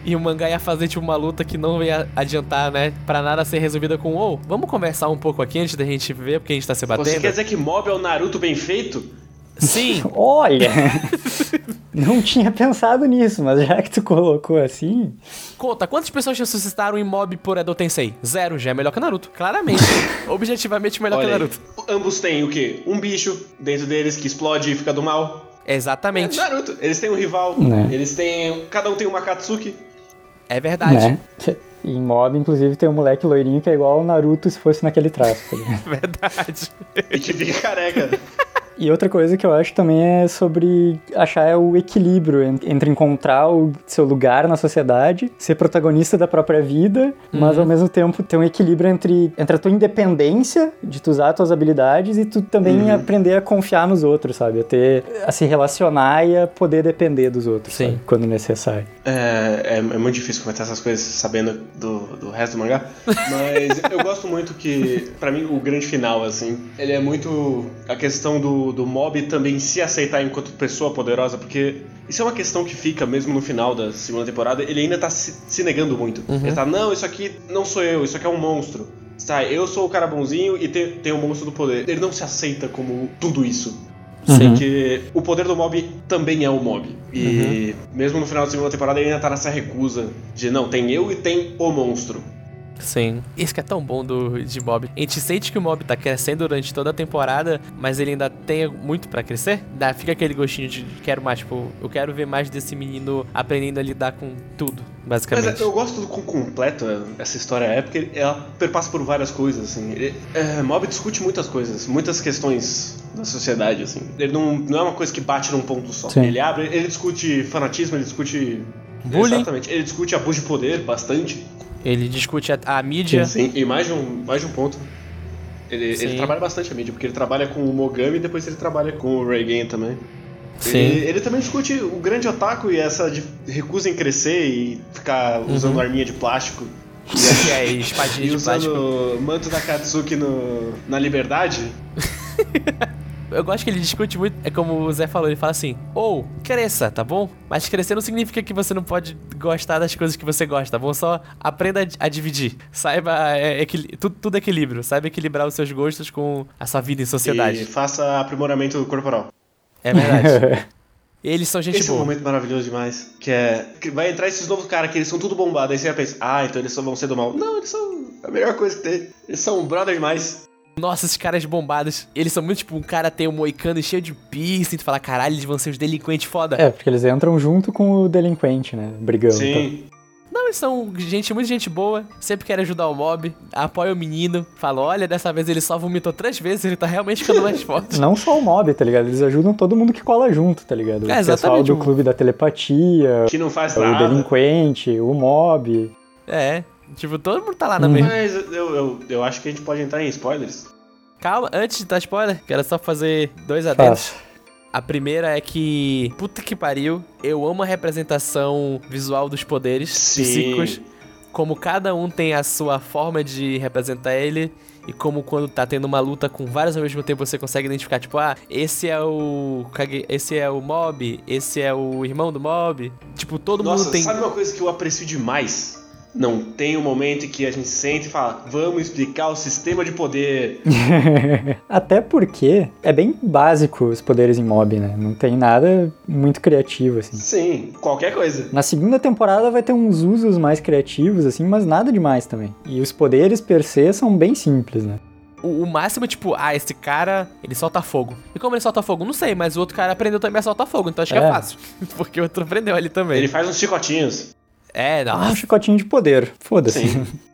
Speaker 3: e um mangá ia fazer tipo uma luta que não ia adiantar, né? Pra nada ser resolvida com, ô, vamos conversar um pouco aqui antes da gente ver porque a gente tá se batendo?
Speaker 2: Você quer dizer que mob é o Naruto bem feito?
Speaker 3: Sim,
Speaker 4: Olha! Não tinha pensado nisso, mas já que tu colocou assim.
Speaker 3: Conta, quantas pessoas ressuscitaram em mob por Edo Tensei? Zero, já é melhor que Naruto. Claramente. Objetivamente melhor que
Speaker 2: Olha aí.
Speaker 3: Naruto.
Speaker 2: Ambos têm o quê? Um bicho dentro deles que explode e fica do mal. É
Speaker 3: Exatamente.
Speaker 2: Naruto. Eles têm um rival.
Speaker 4: Né.
Speaker 2: Eles têm. Cada um tem uma Katsuki.
Speaker 3: É verdade.
Speaker 4: Né? E em mob, inclusive, tem um moleque loirinho que é igual ao Naruto se fosse naquele traço. tá?
Speaker 3: Verdade.
Speaker 2: E que fica careca.
Speaker 4: E outra coisa que eu acho também é sobre achar o equilíbrio en- entre encontrar o seu lugar na sociedade, ser protagonista da própria vida, mas ao mesmo tempo ter um equilíbrio entre, entre a tua independência de tu usar as tuas habilidades e tu também aprender a confiar nos outros, sabe? A ter a se relacionar e a poder depender dos outros,
Speaker 3: Sim.
Speaker 4: sabe? quando necessário.
Speaker 2: É, é, é muito difícil comentar essas coisas sabendo do, do resto do mangá. Mas eu gosto muito que, pra mim, o grande final, assim, ele é muito a questão do, do mob também se aceitar enquanto pessoa poderosa, porque isso é uma questão que fica mesmo no final da segunda temporada. Ele ainda tá se, se negando muito. Ele tá, não, isso aqui não sou eu, isso aqui é um monstro. Tá, eu sou o cara bonzinho e tem, tem o monstro do poder. Ele não se aceita como tudo isso.
Speaker 3: Sim.
Speaker 2: Porque o poder do mob também é o mob. E mesmo no final da segunda temporada ele ainda tá nessa recusa de não, tem eu e tem o monstro.
Speaker 3: Sim. Isso que é tão bom do, de Mob. A gente sente que o Mob tá crescendo durante toda a temporada, mas ele ainda tem muito pra crescer. Dá, fica aquele gostinho de quero mais, tipo, eu quero ver mais desse menino aprendendo a lidar com tudo,
Speaker 2: Mas
Speaker 3: basicamente.
Speaker 2: é, eu gosto do quão completa essa história é, porque ela perpassa por várias coisas, assim. Ele, é, Mob discute muitas coisas, muitas questões da sociedade, assim. Ele não, não é uma coisa que bate num ponto só.
Speaker 4: Sim.
Speaker 2: Ele abre, ele discute fanatismo, ele discute...
Speaker 3: Bullying.
Speaker 2: Exatamente. Ele discute abuso de poder bastante.
Speaker 3: Ele discute a, a mídia.
Speaker 2: Sim, e mais de um, mais de um ponto. Ele,
Speaker 3: Sim.
Speaker 2: ele trabalha bastante a mídia, porque ele trabalha com o Mogami e depois ele trabalha com o Reagan também.
Speaker 3: Sim.
Speaker 2: Ele, ele também discute o grande otaku e essa de recusa em crescer e ficar usando arminha de plástico.
Speaker 3: Que é espadinha
Speaker 2: E
Speaker 3: de
Speaker 2: usando
Speaker 3: plástico.
Speaker 2: manto da Katsuki no, na liberdade.
Speaker 3: Eu gosto que ele discute muito. É como o Zé falou, ele fala assim: ou cresça, tá bom? Mas crescer não significa que você não pode gostar das coisas que você gosta, tá bom? Só aprenda a, dividir. Saiba. É, equili- tudo, tudo é equilíbrio. Saiba equilibrar os seus gostos com a sua vida em
Speaker 2: E
Speaker 3: sociedade.
Speaker 2: faça aprimoramento corporal.
Speaker 3: É verdade. Eles são gente
Speaker 2: Esse é um
Speaker 3: boa.
Speaker 2: momento maravilhoso demais. Que é. Que vai entrar esses novos caras que eles são tudo bombados. Aí você vai pensar, ah, então eles só vão ser do mal. Não, eles são a melhor coisa que tem. Eles são um brother demais.
Speaker 3: Nossa, esses caras bombados. Eles são muito tipo, um cara tem um moicano cheio de piercing. Tu fala, caralho, eles vão ser os delinquentes foda.
Speaker 4: É, porque eles entram junto com o delinquente, né? Brigando.
Speaker 2: Sim.
Speaker 3: Não, eles são gente, muita gente boa, sempre querem ajudar o mob, apoia o menino, fala, olha, dessa vez ele só vomitou três vezes, ele tá realmente ficando mais forte.
Speaker 4: Não só o mob, tá ligado? Eles ajudam todo mundo que cola junto, tá ligado? O
Speaker 3: É,
Speaker 4: pessoal
Speaker 3: exatamente,
Speaker 4: do clube da telepatia,
Speaker 2: Que não faz
Speaker 4: o
Speaker 2: nada.
Speaker 4: delinquente, o mob.
Speaker 3: É, tipo, todo mundo tá lá na
Speaker 4: Uhum.
Speaker 3: mesma.
Speaker 2: Mas eu, eu, eu acho que a gente pode entrar em spoilers.
Speaker 3: Calma, antes de dar spoiler, quero só fazer dois adendos. A primeira é que, puta que pariu, eu amo a representação visual dos poderes
Speaker 2: Sim.
Speaker 3: psíquicos. Como cada um tem a sua forma de representar ele. E como quando tá tendo uma luta com vários ao mesmo tempo, você consegue identificar, tipo, ah, esse é o. Esse é o mob, esse é o irmão do mob. Tipo, todo
Speaker 2: Nossa,
Speaker 3: mundo tem.
Speaker 2: sabe uma coisa que eu aprecio demais? Não tem um momento em que a gente senta e fala, vamos explicar o sistema de poder.
Speaker 4: Até porque é bem básico os poderes em mob, né? Não tem nada muito criativo, assim.
Speaker 2: Sim, qualquer coisa.
Speaker 4: Na segunda temporada vai ter uns usos mais criativos, assim, mas nada demais também. E os poderes per se são bem simples, né?
Speaker 3: O, o máximo é tipo, ah, esse cara, ele solta fogo. E como ele solta fogo? Não sei, mas o outro cara aprendeu também a soltar fogo, então acho que é
Speaker 4: É.
Speaker 3: fácil. Porque o outro aprendeu ali também.
Speaker 2: Ele faz uns chicotinhos.
Speaker 3: É,
Speaker 4: Ah, um
Speaker 3: não.
Speaker 4: chicotinho de poder. Foda-se.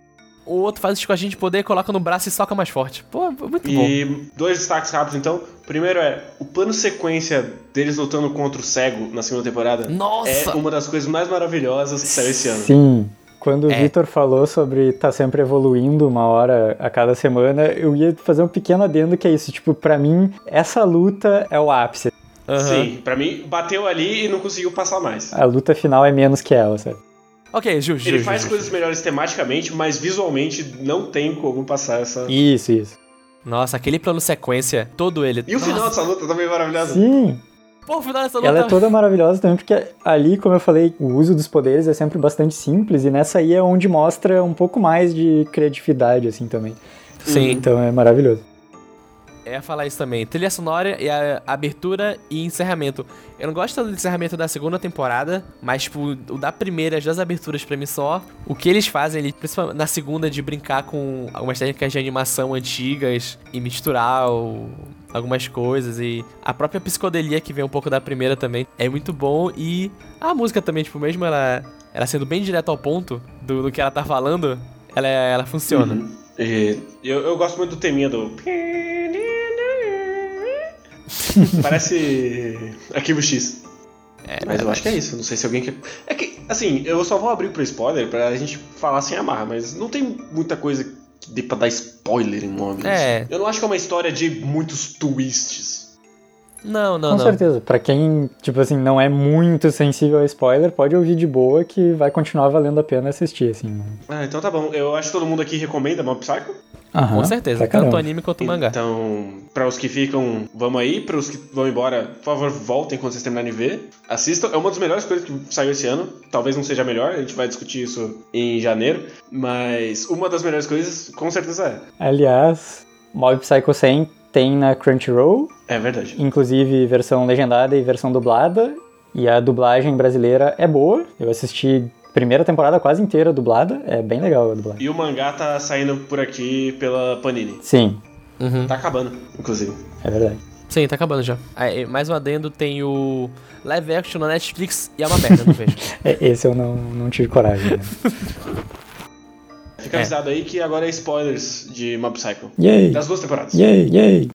Speaker 3: O outro faz o chicotinho de poder, coloca no braço e soca mais forte. Pô, muito bom.
Speaker 2: E dois destaques rápidos então. Primeiro é o plano sequência deles lutando contra o cego na segunda temporada.
Speaker 3: Nossa!
Speaker 2: É uma das coisas mais maravilhosas que saiu esse ano.
Speaker 4: Sim. Quando o
Speaker 3: É.
Speaker 4: Vitor falou sobre estar sempre evoluindo uma hora a cada semana, eu ia fazer um pequeno adendo que é isso. Tipo, pra mim, essa luta é o ápice.
Speaker 3: Aham.
Speaker 2: Sim, pra mim, bateu ali e não conseguiu passar mais.
Speaker 4: A luta final é menos que ela, sabe?
Speaker 3: Ok, justo,
Speaker 2: Ele
Speaker 3: justo,
Speaker 2: faz
Speaker 3: justo.
Speaker 2: coisas melhores tematicamente, mas visualmente não tem como passar essa.
Speaker 4: Isso, isso.
Speaker 3: Nossa, aquele plano sequência, todo ele.
Speaker 2: E o final dessa luta também é maravilhoso.
Speaker 4: Sim,
Speaker 3: Pô, o final dessa luta.
Speaker 4: ela é toda maravilhosa também, porque ali, como eu falei, o uso dos poderes é sempre bastante simples, e nessa aí é onde mostra um pouco mais de criatividade, assim, também.
Speaker 3: Sim.
Speaker 4: Então é maravilhoso.
Speaker 3: Ia falar isso também. Trilha sonora e a abertura e encerramento. Eu não gosto tanto do encerramento da segunda temporada, mas, tipo, o da primeira, as duas aberturas pra mim só. O que eles fazem, eles, principalmente na segunda, de brincar com algumas técnicas de animação antigas e misturar o- algumas coisas. E a própria psicodelia que vem um pouco da primeira também é muito bom. E a música também, tipo, mesmo ela, ela sendo bem direto ao ponto do, do que ela tá falando, ela, ela funciona.
Speaker 2: Uhum. E eu, eu gosto muito do teminha do. Parece Arquivo X.
Speaker 3: É,
Speaker 2: Mas eu acho que é isso. Não sei se alguém quer. É que, assim, eu só vou abrir pro spoiler pra gente falar sem amarra, mas não tem muita coisa que dê pra dar spoiler em Mob.
Speaker 3: É.
Speaker 2: Eu não acho que é uma história de muitos twists.
Speaker 3: Não, não,
Speaker 4: Com
Speaker 3: não.
Speaker 4: certeza. Pra quem, tipo assim, não é muito sensível a spoiler, pode ouvir de boa que vai continuar valendo a pena assistir, assim.
Speaker 2: Ah, então tá bom. Eu acho que todo mundo aqui recomenda Mob Psycho.
Speaker 4: Aham,
Speaker 3: Com certeza, tanto o anime quanto o mangá.
Speaker 2: Então, pra os que ficam, vamos aí. Pra os que vão embora, por favor, voltem quando vocês terminarem de ver. Assistam. É uma das melhores coisas que saiu esse ano. Talvez não seja a melhor, a gente vai discutir isso em janeiro. Mas uma das melhores coisas, com certeza é.
Speaker 4: Aliás, Mob Psycho 100 tem na Crunchyroll,
Speaker 2: É verdade.
Speaker 4: inclusive versão legendada e versão dublada. E a dublagem brasileira é boa. Eu assisti a primeira temporada quase inteira dublada. É bem legal a dublagem.
Speaker 2: E o mangá tá saindo por aqui pela Panini.
Speaker 4: Sim,
Speaker 3: Uhum.
Speaker 2: Tá acabando, inclusive.
Speaker 4: é verdade.
Speaker 3: Sim, tá acabando já. Aí, mais um adendo, tem o live action na Netflix e é uma merda, não vejo.
Speaker 4: É, Esse eu não, não tive coragem. Né?
Speaker 2: Fica
Speaker 3: É.
Speaker 2: avisado aí que agora é spoilers de Mob Psycho.
Speaker 4: Yay!
Speaker 2: Das duas temporadas.
Speaker 4: Yay, yay!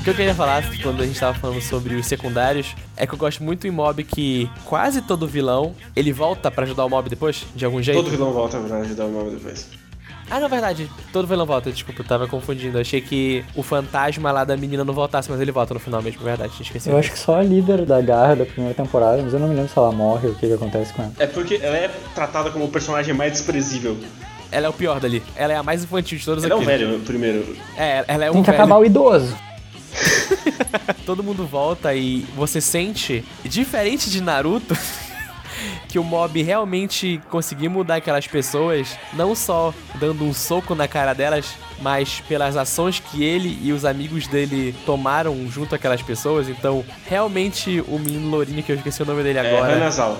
Speaker 3: O que eu queria falar quando a gente tava falando sobre os secundários é que eu gosto muito em mob que quase todo vilão ele volta pra ajudar o mob depois, de algum jeito.
Speaker 2: Todo vilão volta pra ajudar o Mob depois.
Speaker 3: Ah, na verdade, todo vilão volta, desculpa, eu tava confundindo. Eu achei que o fantasma lá da menina não voltasse, mas ele volta no final mesmo, é verdade, tinha esquecido.
Speaker 4: Eu acho que só a líder da garra da primeira temporada, mas eu não me lembro se ela morre ou o que, que acontece com ela.
Speaker 2: É porque ela é tratada como o personagem mais desprezível.
Speaker 3: Ela é o pior dali. Ela é a mais infantil de todas
Speaker 2: Ela é um
Speaker 3: aqui.
Speaker 2: velho, primeiro.
Speaker 3: É, ela é um
Speaker 4: Tem que
Speaker 3: velho.
Speaker 4: acabar o idoso!
Speaker 3: todo mundo volta e você sente, diferente de Naruto, que o mob realmente conseguiu mudar aquelas pessoas, não só dando um soco na cara delas, mas pelas ações que ele e os amigos dele tomaram junto àquelas pessoas. Então, realmente, o menino lourinho, que eu esqueci o nome dele
Speaker 2: É,
Speaker 3: agora.
Speaker 2: Hanazal.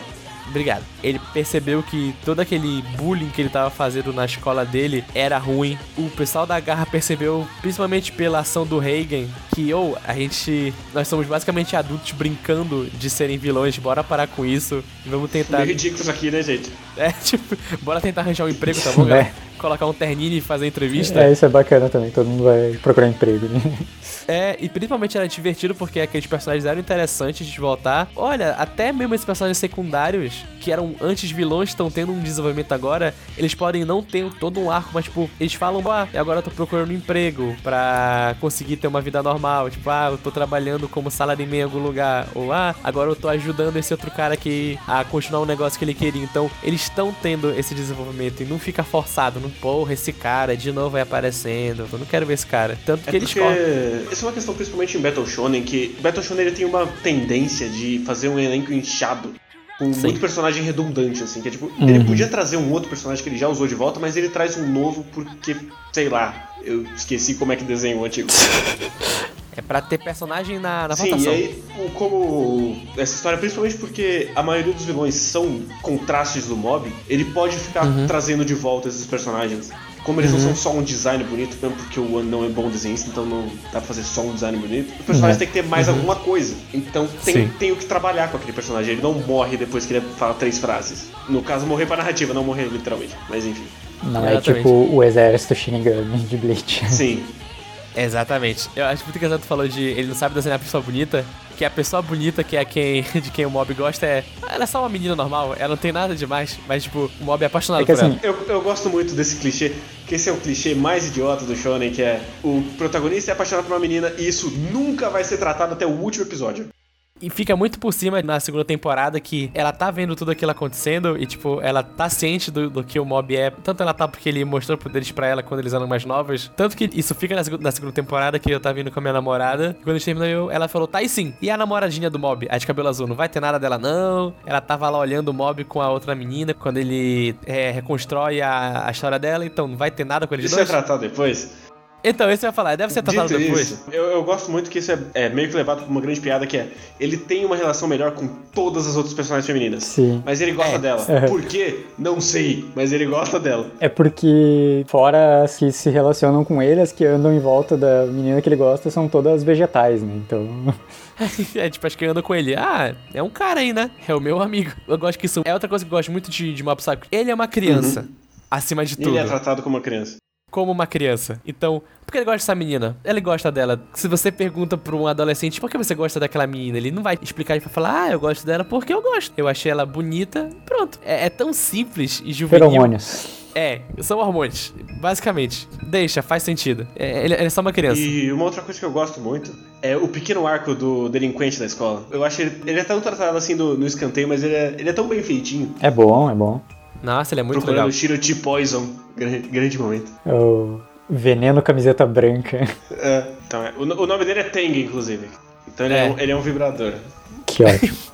Speaker 3: Obrigado. Ele percebeu que todo aquele bullying que ele tava fazendo na escola dele era ruim. O pessoal da Garra percebeu, principalmente pela ação do Reagan, que ou a gente nós somos basicamente adultos brincando de serem vilões, bora parar com isso e vamos tentar
Speaker 2: Meio ridículo isso aqui, né, gente?
Speaker 3: É, tipo, bora tentar arranjar um emprego, tá bom,
Speaker 4: É.
Speaker 3: galera? Colocar um terninho e fazer entrevista.
Speaker 4: É, isso é bacana também, todo mundo vai procurar emprego. Né?
Speaker 3: É, e principalmente era divertido porque aqueles personagens eram interessantes de voltar. Olha, até mesmo esses personagens secundários, que eram antes vilões, estão tendo um desenvolvimento agora. Eles podem não ter todo um arco, mas tipo, eles falam, ah, agora eu tô procurando um emprego pra conseguir ter uma vida normal. Tipo, ah, eu tô trabalhando como salaryman em algum lugar. Ou, ah, agora eu tô ajudando esse outro cara aqui a continuar um negócio que ele queria. Então, eles estão tendo esse desenvolvimento e não fica forçado. Não, porra, esse cara de novo vai aparecendo. Eu não quero ver esse cara. Tanto que
Speaker 2: É
Speaker 3: eles cortam.
Speaker 2: isso é uma questão principalmente em Battle Shonen, que Battle Shonen ele tem uma tendência de fazer um elenco inchado com
Speaker 3: Sim.
Speaker 2: muito personagem redundante, assim, que é tipo,
Speaker 4: Uhum.
Speaker 2: ele podia trazer um outro personagem que ele já usou de volta, mas ele traz um novo porque, sei lá, eu esqueci como é que desenha o antigo.
Speaker 3: É pra ter personagem na, na
Speaker 2: Sim,
Speaker 3: votação.
Speaker 2: e aí, como essa história, principalmente porque a maioria dos vilões são contrastes do mob, ele pode ficar
Speaker 3: Uhum.
Speaker 2: trazendo de volta esses personagens. Como eles não são só um design bonito, mesmo porque o One não é bom desenhista, então não dá pra fazer só um design bonito, o personagem
Speaker 4: Uhum.
Speaker 2: tem que ter mais alguma coisa. Então tem, tem o que trabalhar com aquele personagem. Ele não morre depois que ele fala três frases. No caso, morrer pra narrativa, não morrer literalmente. Mas enfim.
Speaker 4: Não é tipo o exército Shinigami de Bleach.
Speaker 2: Sim.
Speaker 3: Exatamente. Eu acho muito engraçado que tu falou de ele não sabe desenhar a pessoa bonita. Que a pessoa bonita, que é quem, de quem o mob gosta, é. Ela é só uma menina normal, ela não tem nada demais, mas tipo, o mob é apaixonado
Speaker 4: É que
Speaker 3: por
Speaker 4: assim,
Speaker 2: Eu, eu gosto muito desse clichê, que esse é o clichê mais idiota do shonen, que é o protagonista é apaixonado por uma menina e isso nunca vai ser tratado até o último episódio.
Speaker 3: E fica muito por cima na segunda temporada que ela tá vendo tudo aquilo acontecendo e, tipo, ela tá ciente do, do que o mob é. Tanto ela tá porque ele mostrou poderes pra ela quando eles eram mais novos. Tanto que isso fica na, na segunda temporada que eu tava vindo com a minha namorada. E quando a gente terminou, eu- ela falou: tá, e sim. E a namoradinha do mob, a de cabelo azul, não vai ter nada dela, não. Ela tava lá olhando o mob com a outra menina quando ele é, reconstrói a, a história dela. Então não vai ter nada com ele de
Speaker 2: Isso é
Speaker 3: dois.
Speaker 2: tratado depois?
Speaker 3: Então, esse eu ia falar, deve ser tratado
Speaker 2: Dito
Speaker 3: depois.
Speaker 2: isso, eu, eu gosto muito que isso é, é meio que levado como uma grande piada, que é ele tem uma relação melhor com todas as outras personagens femininas.
Speaker 4: Sim.
Speaker 2: Mas ele gosta
Speaker 3: É.
Speaker 2: dela. Por quê? Não sei, mas ele gosta dela.
Speaker 4: É porque, fora as que se relacionam com ele, as que andam em volta da menina que ele gosta são todas vegetais, né? Então.
Speaker 3: é tipo, acho que anda com ele. Ah, é um cara aí, né? É o meu amigo. Eu gosto que isso é outra coisa que eu gosto muito de, de Mob Psycho. Ele é uma criança. Acima de tudo.
Speaker 2: ele é tratado como uma criança.
Speaker 3: Como uma criança. Então, por que ele gosta dessa menina? Ele gosta dela. Se você pergunta pra um adolescente por que você gosta daquela menina, ele não vai explicar e vai falar, ah, eu gosto dela porque eu gosto. Eu achei ela bonita, pronto. É, é tão simples e juvenil.
Speaker 4: Feromônios.
Speaker 3: É, são hormônios, basicamente. Deixa, faz sentido. É, ele, ele é só uma criança.
Speaker 2: E uma outra coisa que eu gosto muito é o pequeno arco do delinquente da escola. Eu acho ele, ele é tão tratado assim do- no escanteio, mas ele é, ele é tão bem feitinho.
Speaker 4: É bom, é bom.
Speaker 3: Nossa, ele é muito
Speaker 2: Procurando
Speaker 3: legal.
Speaker 2: o Shiroti Poison. Grande, grande momento.
Speaker 4: É O veneno camiseta branca.
Speaker 2: É, então, é, o, o nome dele é Teng, inclusive. Então ele é,
Speaker 3: É.
Speaker 2: um, ele é um vibrador.
Speaker 4: Que ótimo.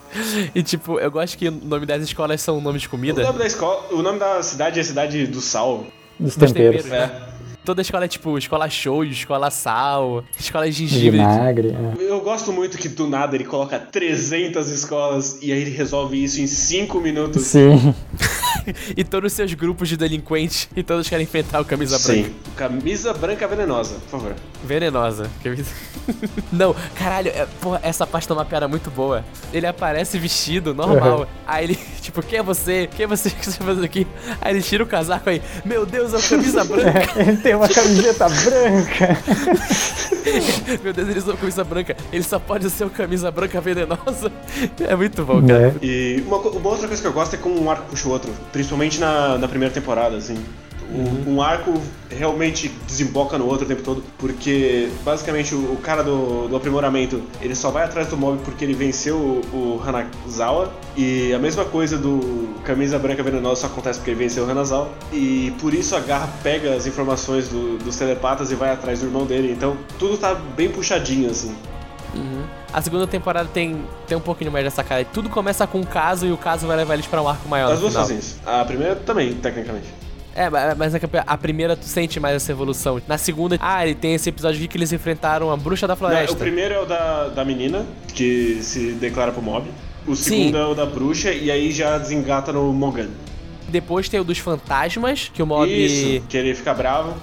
Speaker 3: E tipo, eu gosto que o nome das escolas são nomes de
Speaker 2: O
Speaker 3: comida.
Speaker 2: nome da escola, o nome da cidade é a cidade do sal.
Speaker 4: Dos
Speaker 3: Dos
Speaker 4: temperos.
Speaker 3: temperos.
Speaker 2: É.
Speaker 3: Toda escola é tipo escola show, escola sal, escola de gengibre.
Speaker 4: Vinagre. é.
Speaker 2: Eu gosto muito que do nada ele coloca 300 escolas e aí ele resolve isso em 5 minutos.
Speaker 4: Sim.
Speaker 3: e todos os seus grupos de delinquentes e todos querem enfrentar o camisa branca.
Speaker 2: Sim. Camisa branca venenosa, por favor.
Speaker 3: Venenosa. Camisa... Não, caralho, é, porra, essa parte é uma piada muito boa. Ele aparece vestido, normal.
Speaker 4: Uhum.
Speaker 3: Aí ele, tipo, quem é você? Quem é você que você tá fazendo aqui? Aí ele tira o casaco aí, meu Deus, é o camisa branca.
Speaker 4: Ele tem uma camiseta branca.
Speaker 3: meu Deus, ele usou camisa branca. Ele só pode ser o camisa branca venenosa. É muito bom, cara.
Speaker 4: Né?
Speaker 2: E uma, uma outra coisa que eu gosto é como um arco puxa o outro. Principalmente na, na primeira temporada, assim. Um, um arco realmente desemboca no outro o tempo todo, porque basicamente o, o cara do, do aprimoramento ele só vai atrás do mob porque ele venceu o, o Hanazawa, e a mesma coisa do Camisa Branca Venenosa só acontece porque ele venceu o Hanazawa, e por isso a Garra pega as informações do- dos telepatas e vai atrás do irmão dele, então tudo tá bem puxadinho assim.
Speaker 3: Uhum. A segunda temporada tem, tem um pouquinho mais dessa cara. Tudo começa com um caso e o caso vai levar eles pra um arco maior.
Speaker 2: As duas. A primeira também, tecnicamente.
Speaker 3: É, ma- mas é a primeira tu sente mais essa evolução. Na segunda, ah, ele tem esse episódio aqui que eles enfrentaram a bruxa da
Speaker 2: Não,
Speaker 3: floresta.
Speaker 2: o primeiro é o da, da menina, que se declara pro mob. O segundo
Speaker 3: Sim.
Speaker 2: é o da bruxa, e aí já desengata no Mogan.
Speaker 3: Depois tem o dos fantasmas, que o mob.
Speaker 2: Isso, que ele fica bravo.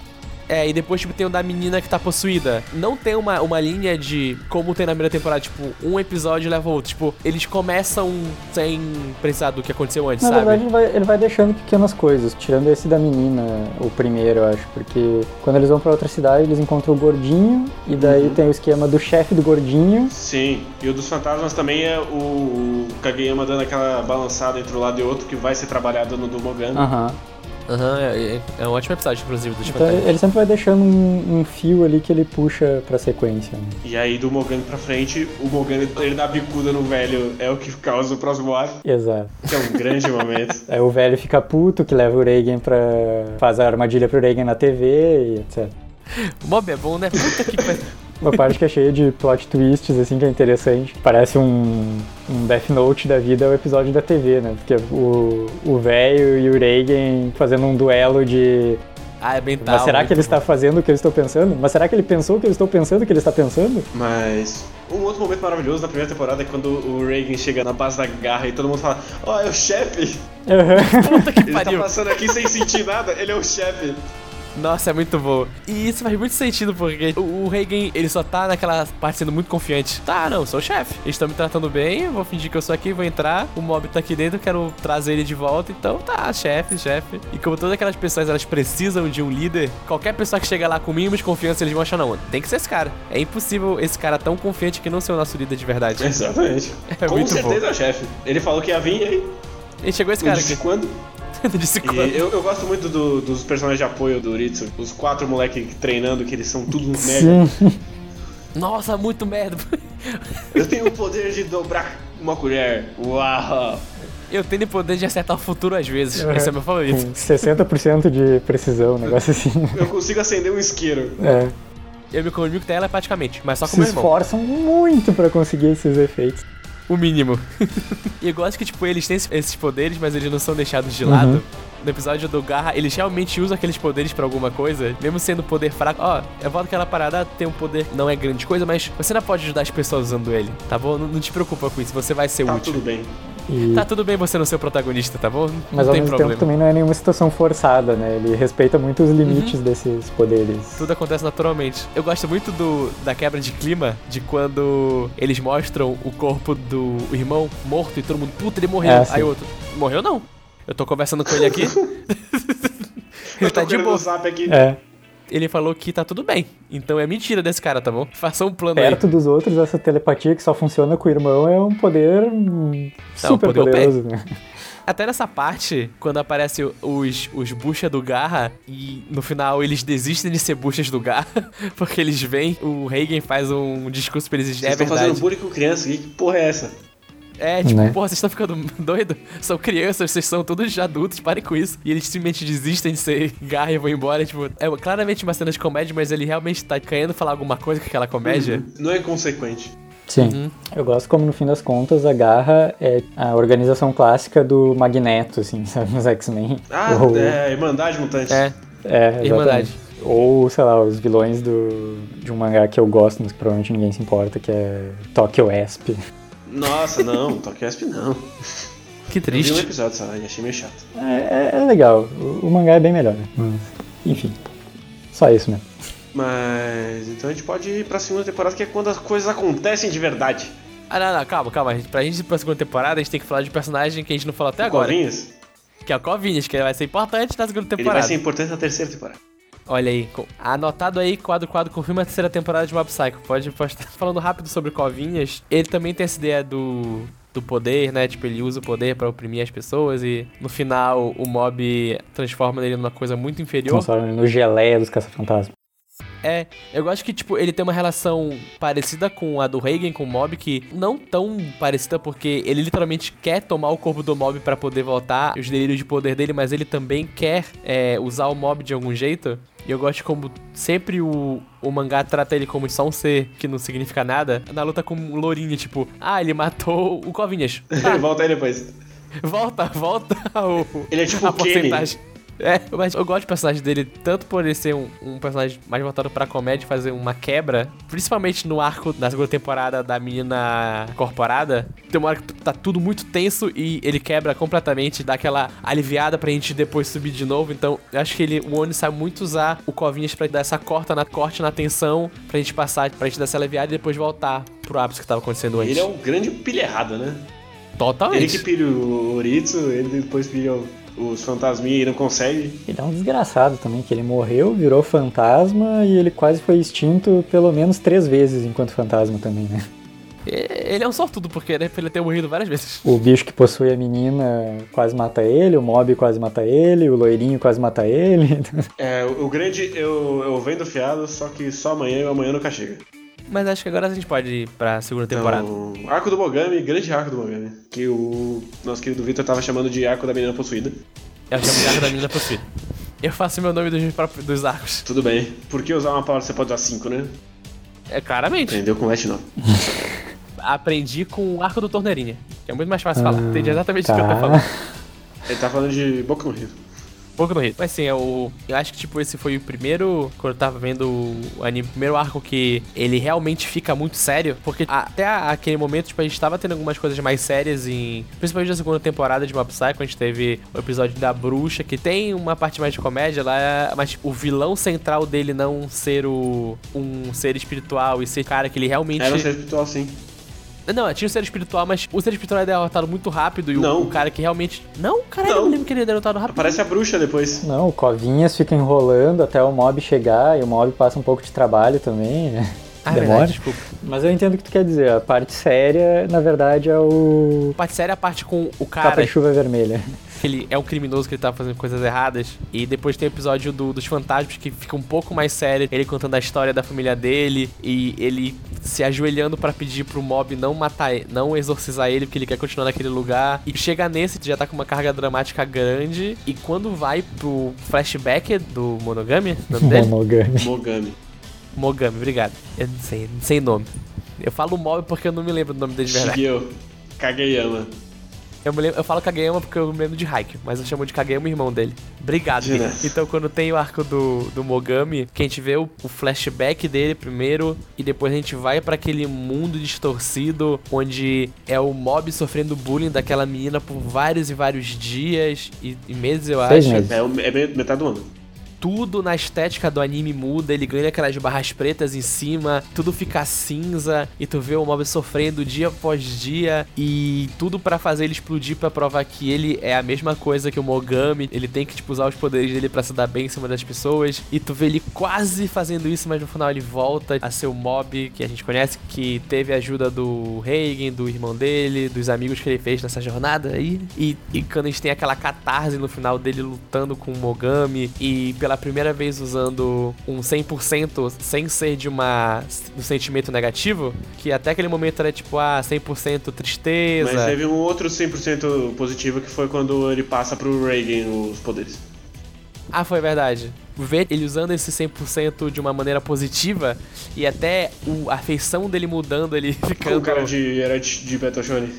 Speaker 3: É, e depois, tipo, tem o da menina que tá possuída. Não tem uma, uma linha de como tem na primeira temporada, tipo, um episódio leva outro. Tipo, eles começam sem precisar do que aconteceu antes,
Speaker 4: Na
Speaker 3: sabe?
Speaker 4: verdade, ele vai, ele vai deixando pequenas coisas, tirando esse da menina, o primeiro, eu acho, porque quando eles vão pra outra cidade, eles encontram o gordinho, e daí tem o esquema do chefe do gordinho.
Speaker 2: Sim, e o dos fantasmas também é o, o Kageyama dando aquela balançada entre um lado e outro, que vai ser trabalhado no do Mogan.
Speaker 4: Aham.
Speaker 3: Aham, é, é- é um ótimo episódio, inclusive, dos
Speaker 4: Então ele sempre vai deixando um, um fio ali que ele puxa pra sequência. né?
Speaker 2: E aí do Mogan pra frente, o Mogan ele dá bicuda no velho, é o que causa o próximo arco,
Speaker 4: Exato.
Speaker 2: que é um grande momento.
Speaker 4: Aí o velho fica puto, que leva o Reagan pra. faz a armadilha pro Reagan na TV e etc.
Speaker 3: O mob é bom, né? Puta que pariu.
Speaker 4: Uma parte que é cheia de plot twists, assim, que é interessante. Parece um, um Death Note da vida, é o episódio da TV, né? Porque o o velho e o Reagan fazendo um duelo de.
Speaker 3: Ah, é bem tal.
Speaker 4: Mas será que ele está
Speaker 3: bom.
Speaker 4: fazendo o que eu estou pensando? Mas será que ele pensou o que eu estou pensando que ele está pensando?
Speaker 2: Mas um outro momento maravilhoso na primeira temporada é quando o Reagan chega na base da garra e todo mundo fala: Ó, é o chefe!
Speaker 3: Puta que
Speaker 2: Ele tá
Speaker 3: pariu.
Speaker 2: passando aqui sem sentir nada, ele é o chefe.
Speaker 3: Nossa, é muito bom. E isso faz muito sentido, porque o, o Reagan, ele só tá naquela parte sendo muito confiante. Tá, não, sou o chefe. Eles estão me tratando bem, vou fingir que eu sou aqui, vou entrar. O mob tá aqui dentro, eu quero trazer ele de volta. Então tá, chefe, chefe. E como todas aquelas pessoas, elas precisam de um líder, qualquer pessoa que chega lá com mínimo de confiança, eles vão achar, não, tem que ser esse cara. É impossível esse cara tão confiante que não ser o nosso líder de verdade.
Speaker 2: Exatamente.
Speaker 3: É
Speaker 2: Com
Speaker 3: muito
Speaker 2: certeza
Speaker 3: bom.
Speaker 2: é o chefe. Ele falou que ia vir e aí.
Speaker 3: E chegou esse cara aqui.
Speaker 2: quando.
Speaker 3: Disse quando.
Speaker 2: eu, eu gosto muito do- dos personagens de apoio do Ritsu. Os quatro moleques treinando, que eles são tudo uns merda.
Speaker 3: Nossa, muito merda.
Speaker 2: Eu tenho o poder de dobrar uma colher. Uau!
Speaker 3: Eu tenho o poder de acertar o futuro às vezes. Esse é meu favorito.
Speaker 4: Com 60% de precisão, um negócio assim.
Speaker 2: Eu consigo acender um isqueiro.
Speaker 4: É.
Speaker 3: Eu me comunico telepaticamente, mas só com
Speaker 4: Se
Speaker 3: meu irmão.
Speaker 4: esforçam muito pra conseguir esses efeitos.
Speaker 3: O mínimo. e eu gosto que, tipo, eles têm esses- poderes, mas eles não são deixados de
Speaker 4: Uhum.
Speaker 3: lado. no episódio do Garra, eles realmente usam aqueles poderes pra alguma coisa, mesmo sendo poder fraco. Ó, eu volto aquela parada, tem um poder, não é grande coisa, mas você ainda pode ajudar as pessoas usando ele, tá bom? Não, não te preocupa com isso, você vai ser
Speaker 2: Tá
Speaker 3: útil.
Speaker 2: tudo bem.
Speaker 4: E-
Speaker 3: Tá tudo bem você não ser o protagonista, tá bom? Não
Speaker 4: mas ao
Speaker 3: tem
Speaker 4: mesmo
Speaker 3: problema.
Speaker 4: tempo também não é nenhuma situação forçada, né? Ele respeita muito os limites
Speaker 3: Uhum.
Speaker 4: desses poderes.
Speaker 3: Tudo acontece naturalmente. Eu gosto muito do, da quebra de clima, de quando eles mostram o corpo do irmão morto e todo mundo, puta, ele morreu.
Speaker 4: É, sim.
Speaker 3: Aí o outro, morreu não. Eu tô conversando com ele aqui. Ele tá de boa.
Speaker 2: aqui.
Speaker 4: É,
Speaker 3: Ele falou que tá tudo bem. Então é mentira desse cara, tá bom? Faça um plano
Speaker 4: perto
Speaker 3: aí.
Speaker 4: dos outros, essa telepatia que só funciona com o irmão é um poder hum, super
Speaker 3: poder
Speaker 4: poderoso, né?
Speaker 3: Até nessa parte, quando aparece os, os bucha do Garra e no final eles desistem de ser buchas do Garra, porque eles veem, o Reagan faz um discurso pra eles e
Speaker 2: Vocês
Speaker 3: é
Speaker 2: estão
Speaker 3: verdade.
Speaker 2: fazendo bullying com criança. Que porra é essa?
Speaker 3: É, tipo,
Speaker 4: Né?
Speaker 3: porra, vocês estão ficando doido? São crianças, vocês são todos adultos, parem com isso. E eles simplesmente desistem de ser garra e vão embora. Tipo, é claramente uma cena de comédia, mas ele realmente tá querendo falar alguma coisa com aquela comédia.
Speaker 2: Não é inconsequente.
Speaker 4: Sim.
Speaker 3: Uhum.
Speaker 4: Eu gosto como, no fim das contas, a Garra é a organização clássica do Magneto, assim, sabe? Nos X-Men.
Speaker 2: Ah,
Speaker 4: Ou-
Speaker 2: é, Irmandade Mutante.
Speaker 3: É,
Speaker 4: É, exatamente.
Speaker 3: Irmandade.
Speaker 4: Ou, sei lá, os vilões do, de um mangá que eu gosto, mas que provavelmente ninguém se importa, que é Tokyo Asp.
Speaker 2: Nossa, não, Tokyo Asp não.
Speaker 3: que
Speaker 2: Eu vi um
Speaker 3: triste.
Speaker 2: episódio só e achei meio chato.
Speaker 4: É, é- é legal, o, o mangá é bem melhor, né? Mas, enfim, só isso mesmo.
Speaker 2: Mas então a gente pode ir pra segunda temporada, que é quando as coisas acontecem de verdade.
Speaker 3: Ah, não, não, calma, calma. Pra gente ir pra segunda temporada, a gente tem que falar de personagem que a gente não falou até agora.
Speaker 2: Covinhas,
Speaker 3: Que é o Covinhas, que vai ser importante na segunda
Speaker 2: ele vai
Speaker 3: temporada.
Speaker 2: ser importante na terceira temporada.
Speaker 3: Olha aí, anotado aí, quadro quadro confirma a terceira temporada de Mob Psycho. Pode, estar falando rápido sobre Covinhas. Ele também tem essa ideia do, do poder, né? Tipo, ele usa o poder pra oprimir as pessoas e no final o Mob transforma ele numa coisa muito inferior.
Speaker 4: Transforma ele no geleia dos caça-fantasmas.
Speaker 3: É, eu gosto que, tipo, ele tem uma relação parecida com a do Reagan com o Mob, que não tão parecida porque ele literalmente quer tomar o corpo do Mob pra poder voltar, os delírios de poder dele, mas ele também quer é, usar o Mob de algum jeito. E eu gosto de como sempre o, o mangá trata ele como só um ser que não significa nada. Na luta com o Lourinho, tipo, ah, ele matou o Covinhas. Tá,
Speaker 2: Volta aí depois.
Speaker 3: volta, volta o,
Speaker 2: Ele é tipo
Speaker 3: a
Speaker 2: o Kenny.
Speaker 3: É, mas eu gosto do personagem dele tanto por ele ser um, um personagem mais voltado pra comédia, fazer uma quebra, principalmente no arco da segunda temporada da menina corporada. Tem uma hora que tá tudo muito tenso e ele quebra completamente, dá aquela aliviada pra gente depois subir de novo. Então, eu acho que ele, o Oni sabe muito usar o Covinhas pra dar essa corta na, corte na tensão, pra gente passar, pra gente dar essa aliviada e depois voltar pro ápice que tava acontecendo antes.
Speaker 2: Ele é um grande pilha errada, né?
Speaker 3: Totalmente.
Speaker 2: Ele que pilha o Oritsu, ele depois pilha o- os fantasminha e não consegue.
Speaker 4: Ele é um desgraçado também, que ele morreu, virou fantasma e ele quase foi extinto pelo menos três vezes enquanto fantasma também, né?
Speaker 3: Ele é um sortudo, porque né, ele ter morrido várias vezes.
Speaker 4: O bicho que possui a menina quase mata ele, o mob quase mata ele, o loirinho quase mata ele.
Speaker 2: É, o, o grande, eu, eu vendo fiado, só que só amanhã e amanhã nunca chega.
Speaker 3: Mas acho que agora a gente pode ir pra segunda temporada.
Speaker 2: Então, arco do Mogami, grande arco do Mogami. Que o nosso querido Victor tava chamando de arco da menina possuída.
Speaker 3: Eu chamo de arco da menina possuída. Eu faço meu nome dos, próprios- dos arcos.
Speaker 2: Tudo bem. Por que usar uma palavra que você pode usar cinco, né?
Speaker 3: É, claramente.
Speaker 2: Aprendeu com Let 9.
Speaker 3: Aprendi com o arco do Torneirinha. Que é muito mais fácil falar.
Speaker 4: Ah,
Speaker 3: Entendi exatamente o que eu tô
Speaker 4: tá.
Speaker 3: falando.
Speaker 2: Ele tá falando de Boku no Rio.
Speaker 3: Pouco no. Mas sim, eu, eu acho que tipo, esse foi o primeiro. Quando eu tava vendo o anime, o primeiro arco que ele realmente fica muito sério. Porque até aquele momento, tipo, a gente tava tendo algumas coisas mais sérias em. Principalmente na segunda temporada de Mob Psycho, a gente teve o episódio da bruxa, que tem uma parte mais de comédia lá, mas tipo, o vilão central dele não ser o. um ser espiritual e ser cara que ele realmente.
Speaker 2: Era um ser espiritual, sim.
Speaker 3: Não, tinha o ser espiritual, mas o ser espiritual é derrotado muito rápido e o-
Speaker 2: Não.
Speaker 3: o, cara que realmente. Não, caralho, eu
Speaker 2: Não.
Speaker 3: não lembro que ele é derrotado rápido.
Speaker 2: Aparece a bruxa depois.
Speaker 4: Não, o Covinhas fica enrolando até o mob chegar e o mob passa um pouco de trabalho também, né?
Speaker 3: Ah,
Speaker 4: Demora.
Speaker 3: verdade, desculpa.
Speaker 4: Mas eu entendo o que tu quer dizer. A parte séria, na verdade, é o
Speaker 3: A parte séria é a parte com o
Speaker 4: capa
Speaker 3: cara
Speaker 4: de chuva vermelha.
Speaker 3: Que ele é um criminoso que ele tá fazendo coisas erradas. E depois tem o episódio do- dos fantasmas que fica um pouco mais sério. Ele contando a história da família dele e ele se ajoelhando pra pedir pro mob não matar, ele- não exorcizar ele, porque ele quer continuar naquele lugar. E chega nesse, já tá com uma carga dramática grande. E quando vai pro flashback do Monogami, nome dele?
Speaker 4: Monogami.
Speaker 2: Mogami.
Speaker 3: Mogami, obrigado. Eu não sei, não sei nome. Eu falo mob porque eu não me lembro do nome dele de verdade.
Speaker 2: Shigeo. Kageyama.
Speaker 3: Eu, me lembro, eu falo Kageyama porque eu me lembro de Haikyuu, mas eu chamo de Kageyama o irmão dele. Obrigado,
Speaker 2: nada.
Speaker 3: Então quando tem o arco do, do Mogami, que a gente vê o, o flashback dele primeiro, e depois a gente vai pra aquele mundo distorcido, onde é o mob sofrendo bullying daquela menina por vários e vários dias e, e meses, eu
Speaker 4: Seis
Speaker 3: acho.
Speaker 4: meses.
Speaker 2: É, é me- metade do ano.
Speaker 3: Tudo na estética do anime muda, ele ganha aquelas barras pretas em cima, tudo fica cinza e tu vê o mob sofrendo dia após dia e tudo pra fazer ele explodir pra provar que ele é a mesma coisa que o Mogami, ele tem que tipo usar os poderes dele pra se dar bem em cima das pessoas e tu vê ele quase fazendo isso, mas no final ele volta a ser o mob que a gente conhece, que teve a ajuda do Reigen, do irmão dele, dos amigos que ele fez nessa jornada aí e, e quando a gente tem aquela catarse no final dele lutando com o Mogami e pela primeira vez usando um 100% sem ser de uma um sentimento negativo, que até aquele momento era tipo, ah, 100% tristeza.
Speaker 2: Mas teve um outro 100% positivo que foi quando ele passa pro Reagan os poderes.
Speaker 3: Ah, foi verdade. Ver ele usando esse 100% de uma maneira positiva e até o, a feição dele mudando, ele ficando
Speaker 2: o cara de herói de, de Battle Shonen.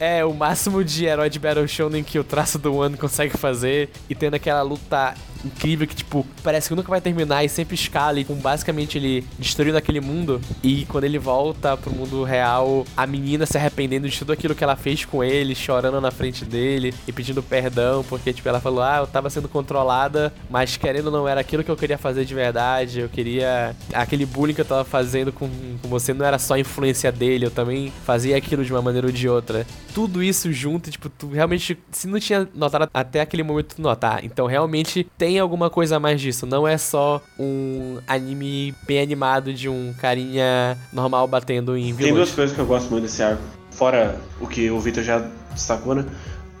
Speaker 3: É, o máximo de herói de Battle Shonen que o traço do One consegue fazer e tendo aquela luta incrível que, tipo, parece que nunca vai terminar e sempre escala e com basicamente ele destruindo aquele mundo e quando ele volta pro mundo real, a menina se arrependendo de tudo aquilo que ela fez com ele, chorando na frente dele e pedindo perdão porque, tipo, ela falou, ah, eu tava sendo controlada, mas querendo não era aquilo que eu queria fazer de verdade, eu queria... Aquele bullying que eu tava fazendo com, com você não era só influência dele, eu também fazia aquilo de uma maneira ou de outra. Tudo isso junto, tipo, tu realmente, se não tinha notado até aquele momento, tu notar. Então, realmente, tem alguma coisa a mais disso. Não é só um anime bem animado de um carinha normal batendo em
Speaker 2: Tem
Speaker 3: vilões.
Speaker 2: duas coisas que eu gosto muito desse arco. Fora o que o Victor já destacou, né?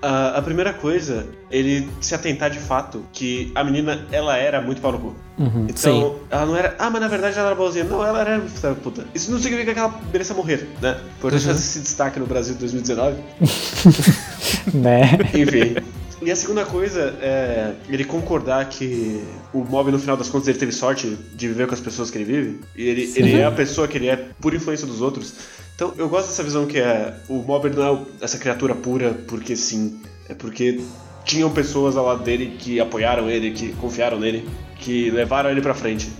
Speaker 2: Ah, a primeira coisa, ele se atentar de fato que a menina, ela era muito pau no cu.
Speaker 4: Uhum.
Speaker 2: Então,
Speaker 3: Sim.
Speaker 2: ela não era. Ah, mas na verdade ela era boazinha. Não, ela era filha puta. Isso não significa que ela mereça morrer, né? Importante
Speaker 3: Uhum.
Speaker 2: fazer esse destaque no Brasil de 2019.
Speaker 4: Né?
Speaker 2: Enfim. E a segunda coisa é ele concordar que o Mob, no final das contas, ele teve sorte de viver com as pessoas que ele vive. E ele, ele é a pessoa que ele é por influência dos outros. Então eu gosto dessa visão que é o Mob não é essa criatura pura porque sim. É porque tinham pessoas ao lado dele que apoiaram ele, que confiaram nele, que levaram ele pra frente.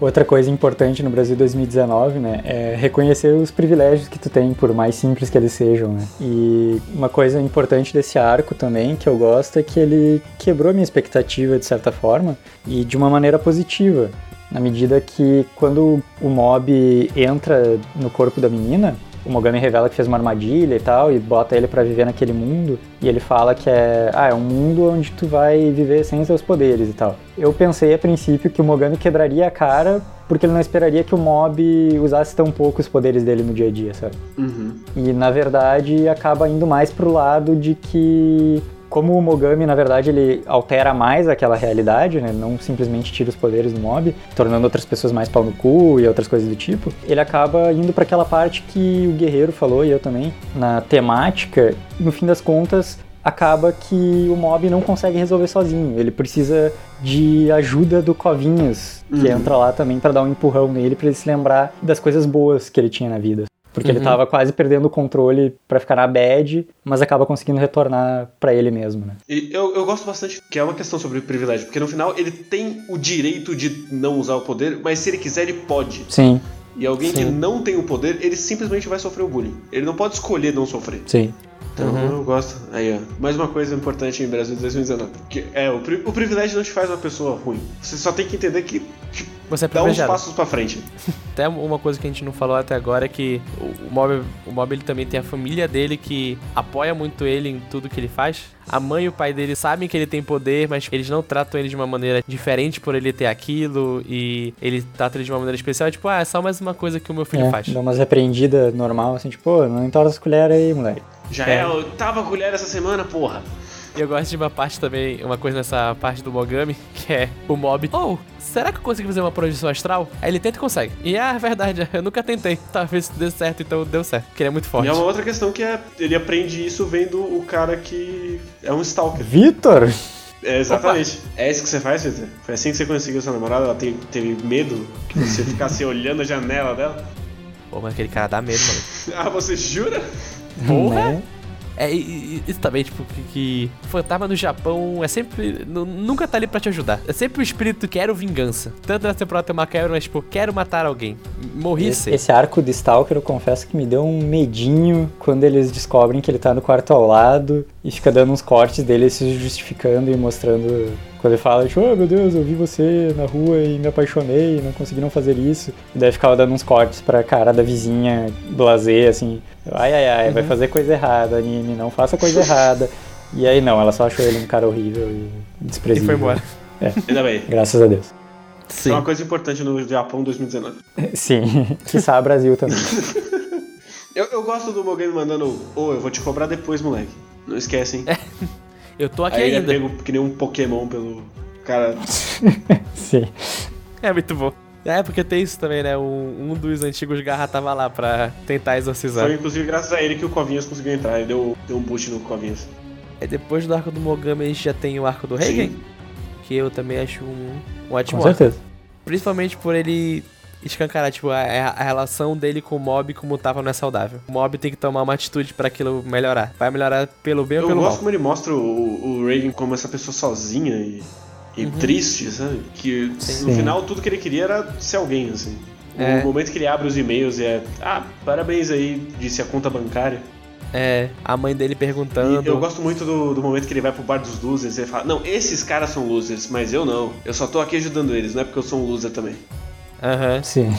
Speaker 4: Outra coisa importante no Brasil 2019, né, é reconhecer os privilégios que tu tem, por mais simples que eles sejam, né. E uma coisa importante desse arco também, que eu gosto, é que ele quebrou minha expectativa de certa forma, e de uma maneira positiva. Na medida que quando o mob entra no corpo da menina, o Mogami revela que fez uma armadilha e tal, e bota ele pra viver naquele mundo, e ele fala que é, ah, é um mundo onde tu vai viver sem seus poderes e tal. Eu pensei a princípio que o Mogami quebraria a cara porque ele não esperaria que o mob usasse tão pouco os poderes dele no dia a dia, sabe?
Speaker 2: Uhum.
Speaker 4: E na verdade acaba indo mais pro lado de que como o Mogami, na verdade, ele altera mais aquela realidade, né? Não simplesmente tira os poderes do mob, tornando outras pessoas mais pau no cu e outras coisas do tipo. Ele acaba indo para aquela parte que o Guerreiro falou e eu também, na temática, no fim das contas, acaba que o mob não consegue resolver sozinho. Ele precisa de ajuda do Covinhas, que
Speaker 2: Uhum.
Speaker 4: entra lá também para dar um empurrão nele para ele se lembrar das coisas boas que ele tinha na vida. Porque ele
Speaker 3: Uhum.
Speaker 4: tava quase perdendo o controle pra ficar na bad, mas acaba conseguindo retornar pra ele mesmo, né?
Speaker 2: E eu, eu gosto bastante que é uma questão sobre privilégio, porque no final ele tem o direito de não usar o poder, mas se ele quiser, ele pode.
Speaker 4: Sim,
Speaker 2: E alguém que
Speaker 3: Sim.
Speaker 2: não tem o poder, ele simplesmente vai sofrer o bullying. Ele não pode escolher não sofrer.
Speaker 4: sim.
Speaker 2: Então eu gosto. Aí, ó. Mais uma coisa importante em Brasil de 2019. Que é, o, pri- o privilégio não te faz uma pessoa ruim. Você só tem que entender que
Speaker 3: Você é
Speaker 2: dá uns passos pra frente.
Speaker 3: Até uma coisa que a gente não falou até agora é que o Mob, o Mob ele também tem a família dele que apoia muito ele em tudo que ele faz. A mãe e o pai dele sabem que ele tem poder, mas eles não tratam ele de uma maneira diferente por ele ter aquilo e ele trata ele de uma maneira especial. Tipo, ah, é só mais uma coisa que o meu filho
Speaker 4: É,
Speaker 3: faz.
Speaker 4: dá umas repreendidas normal, assim, tipo, pô, não entorta as colheres aí, moleque.
Speaker 2: Já
Speaker 3: É.
Speaker 2: é, a oitava colher essa semana, porra.
Speaker 3: E eu gosto de uma parte também, uma coisa nessa parte do Mogami, que é o Mob. Oh, será que eu consigo fazer uma projeção astral? Aí ele tenta e consegue. E ah, é verdade, eu nunca tentei. Talvez dê certo, então deu certo. Porque ele é muito
Speaker 2: E
Speaker 3: forte.
Speaker 2: é uma outra questão que é. Ele aprende isso vendo o cara que é um stalker.
Speaker 4: Vitor?
Speaker 2: É, exatamente. É isso que você faz, Victor? Foi assim que você conseguiu sua namorada? Ela te- teve medo que você ficasse olhando a janela dela?
Speaker 3: Pô, mas aquele cara dá medo, mano.
Speaker 2: Ah, você jura?
Speaker 3: Porra!
Speaker 4: Né?
Speaker 3: É, e- e- isso também, tipo, que, que fantasma no Japão é sempre. nu- nunca tá ali pra te ajudar. É sempre o espírito quero vingança. Tanto nessa temporada tem uma quebra, mas, tipo, quero matar alguém. Morri
Speaker 4: Esse, esse arco de Stalker, eu confesso que me deu um medinho quando eles descobrem que ele tá no quarto ao lado e fica dando uns cortes dele se justificando e mostrando. Quando ele fala, tipo, oh meu Deus, eu vi você na rua e me apaixonei, não consegui não fazer isso. E daí ficava dando uns cortes pra cara da vizinha blazer, assim, ai ai ai, vai fazer coisa errada, anime, não faça coisa errada. E aí não, ela só achou ele um cara horrível e
Speaker 3: E
Speaker 4: desprezível.
Speaker 3: foi embora.
Speaker 2: Ainda bem.
Speaker 4: Graças a Deus.
Speaker 2: Isso é uma coisa importante no Japão 2019.
Speaker 4: Sim, quiçá Brasil também.
Speaker 2: Eu, eu gosto do Mugen mandando, ô, eu vou te cobrar depois, moleque. Não esquece, hein?
Speaker 3: Eu tô aqui
Speaker 2: Aí ele é
Speaker 3: ainda.
Speaker 2: pego que nem um Pokémon pelo cara.
Speaker 4: Sim.
Speaker 3: É muito bom. É, porque tem isso também, né? Um, um dos antigos Garra tava lá pra tentar exorcizar.
Speaker 2: Foi inclusive graças a ele que o Covinhas conseguiu entrar. Ele deu, deu um boost no Covinhas.
Speaker 3: É, depois do arco do Mogami, a gente já tem o arco do Reigen,
Speaker 2: Sim.
Speaker 3: que eu também acho um, um ótimo
Speaker 4: Com
Speaker 3: arco.
Speaker 4: certeza.
Speaker 3: Principalmente por ele escancarar, tipo, a, a relação dele com o mob como tava não é saudável. O mob tem que tomar uma atitude pra aquilo melhorar. Vai melhorar pelo bem ou
Speaker 2: Eu
Speaker 3: pelo
Speaker 2: gosto
Speaker 3: mal.
Speaker 2: como ele mostra o, o Reagan como essa pessoa sozinha e, e triste, sabe? Que no
Speaker 4: Sim.
Speaker 2: final tudo que ele queria era ser alguém, assim.
Speaker 3: É.
Speaker 2: O momento que ele abre os e-mails e é. Ah, parabéns aí, disse a conta bancária.
Speaker 3: É, a mãe dele
Speaker 2: E
Speaker 3: perguntando.
Speaker 2: eu gosto muito do, do momento que ele vai pro bar dos losers e ele fala: Não, esses caras são losers, mas eu não. Eu só tô aqui ajudando eles, não é porque eu sou um loser também.
Speaker 3: Aham.
Speaker 4: Sim.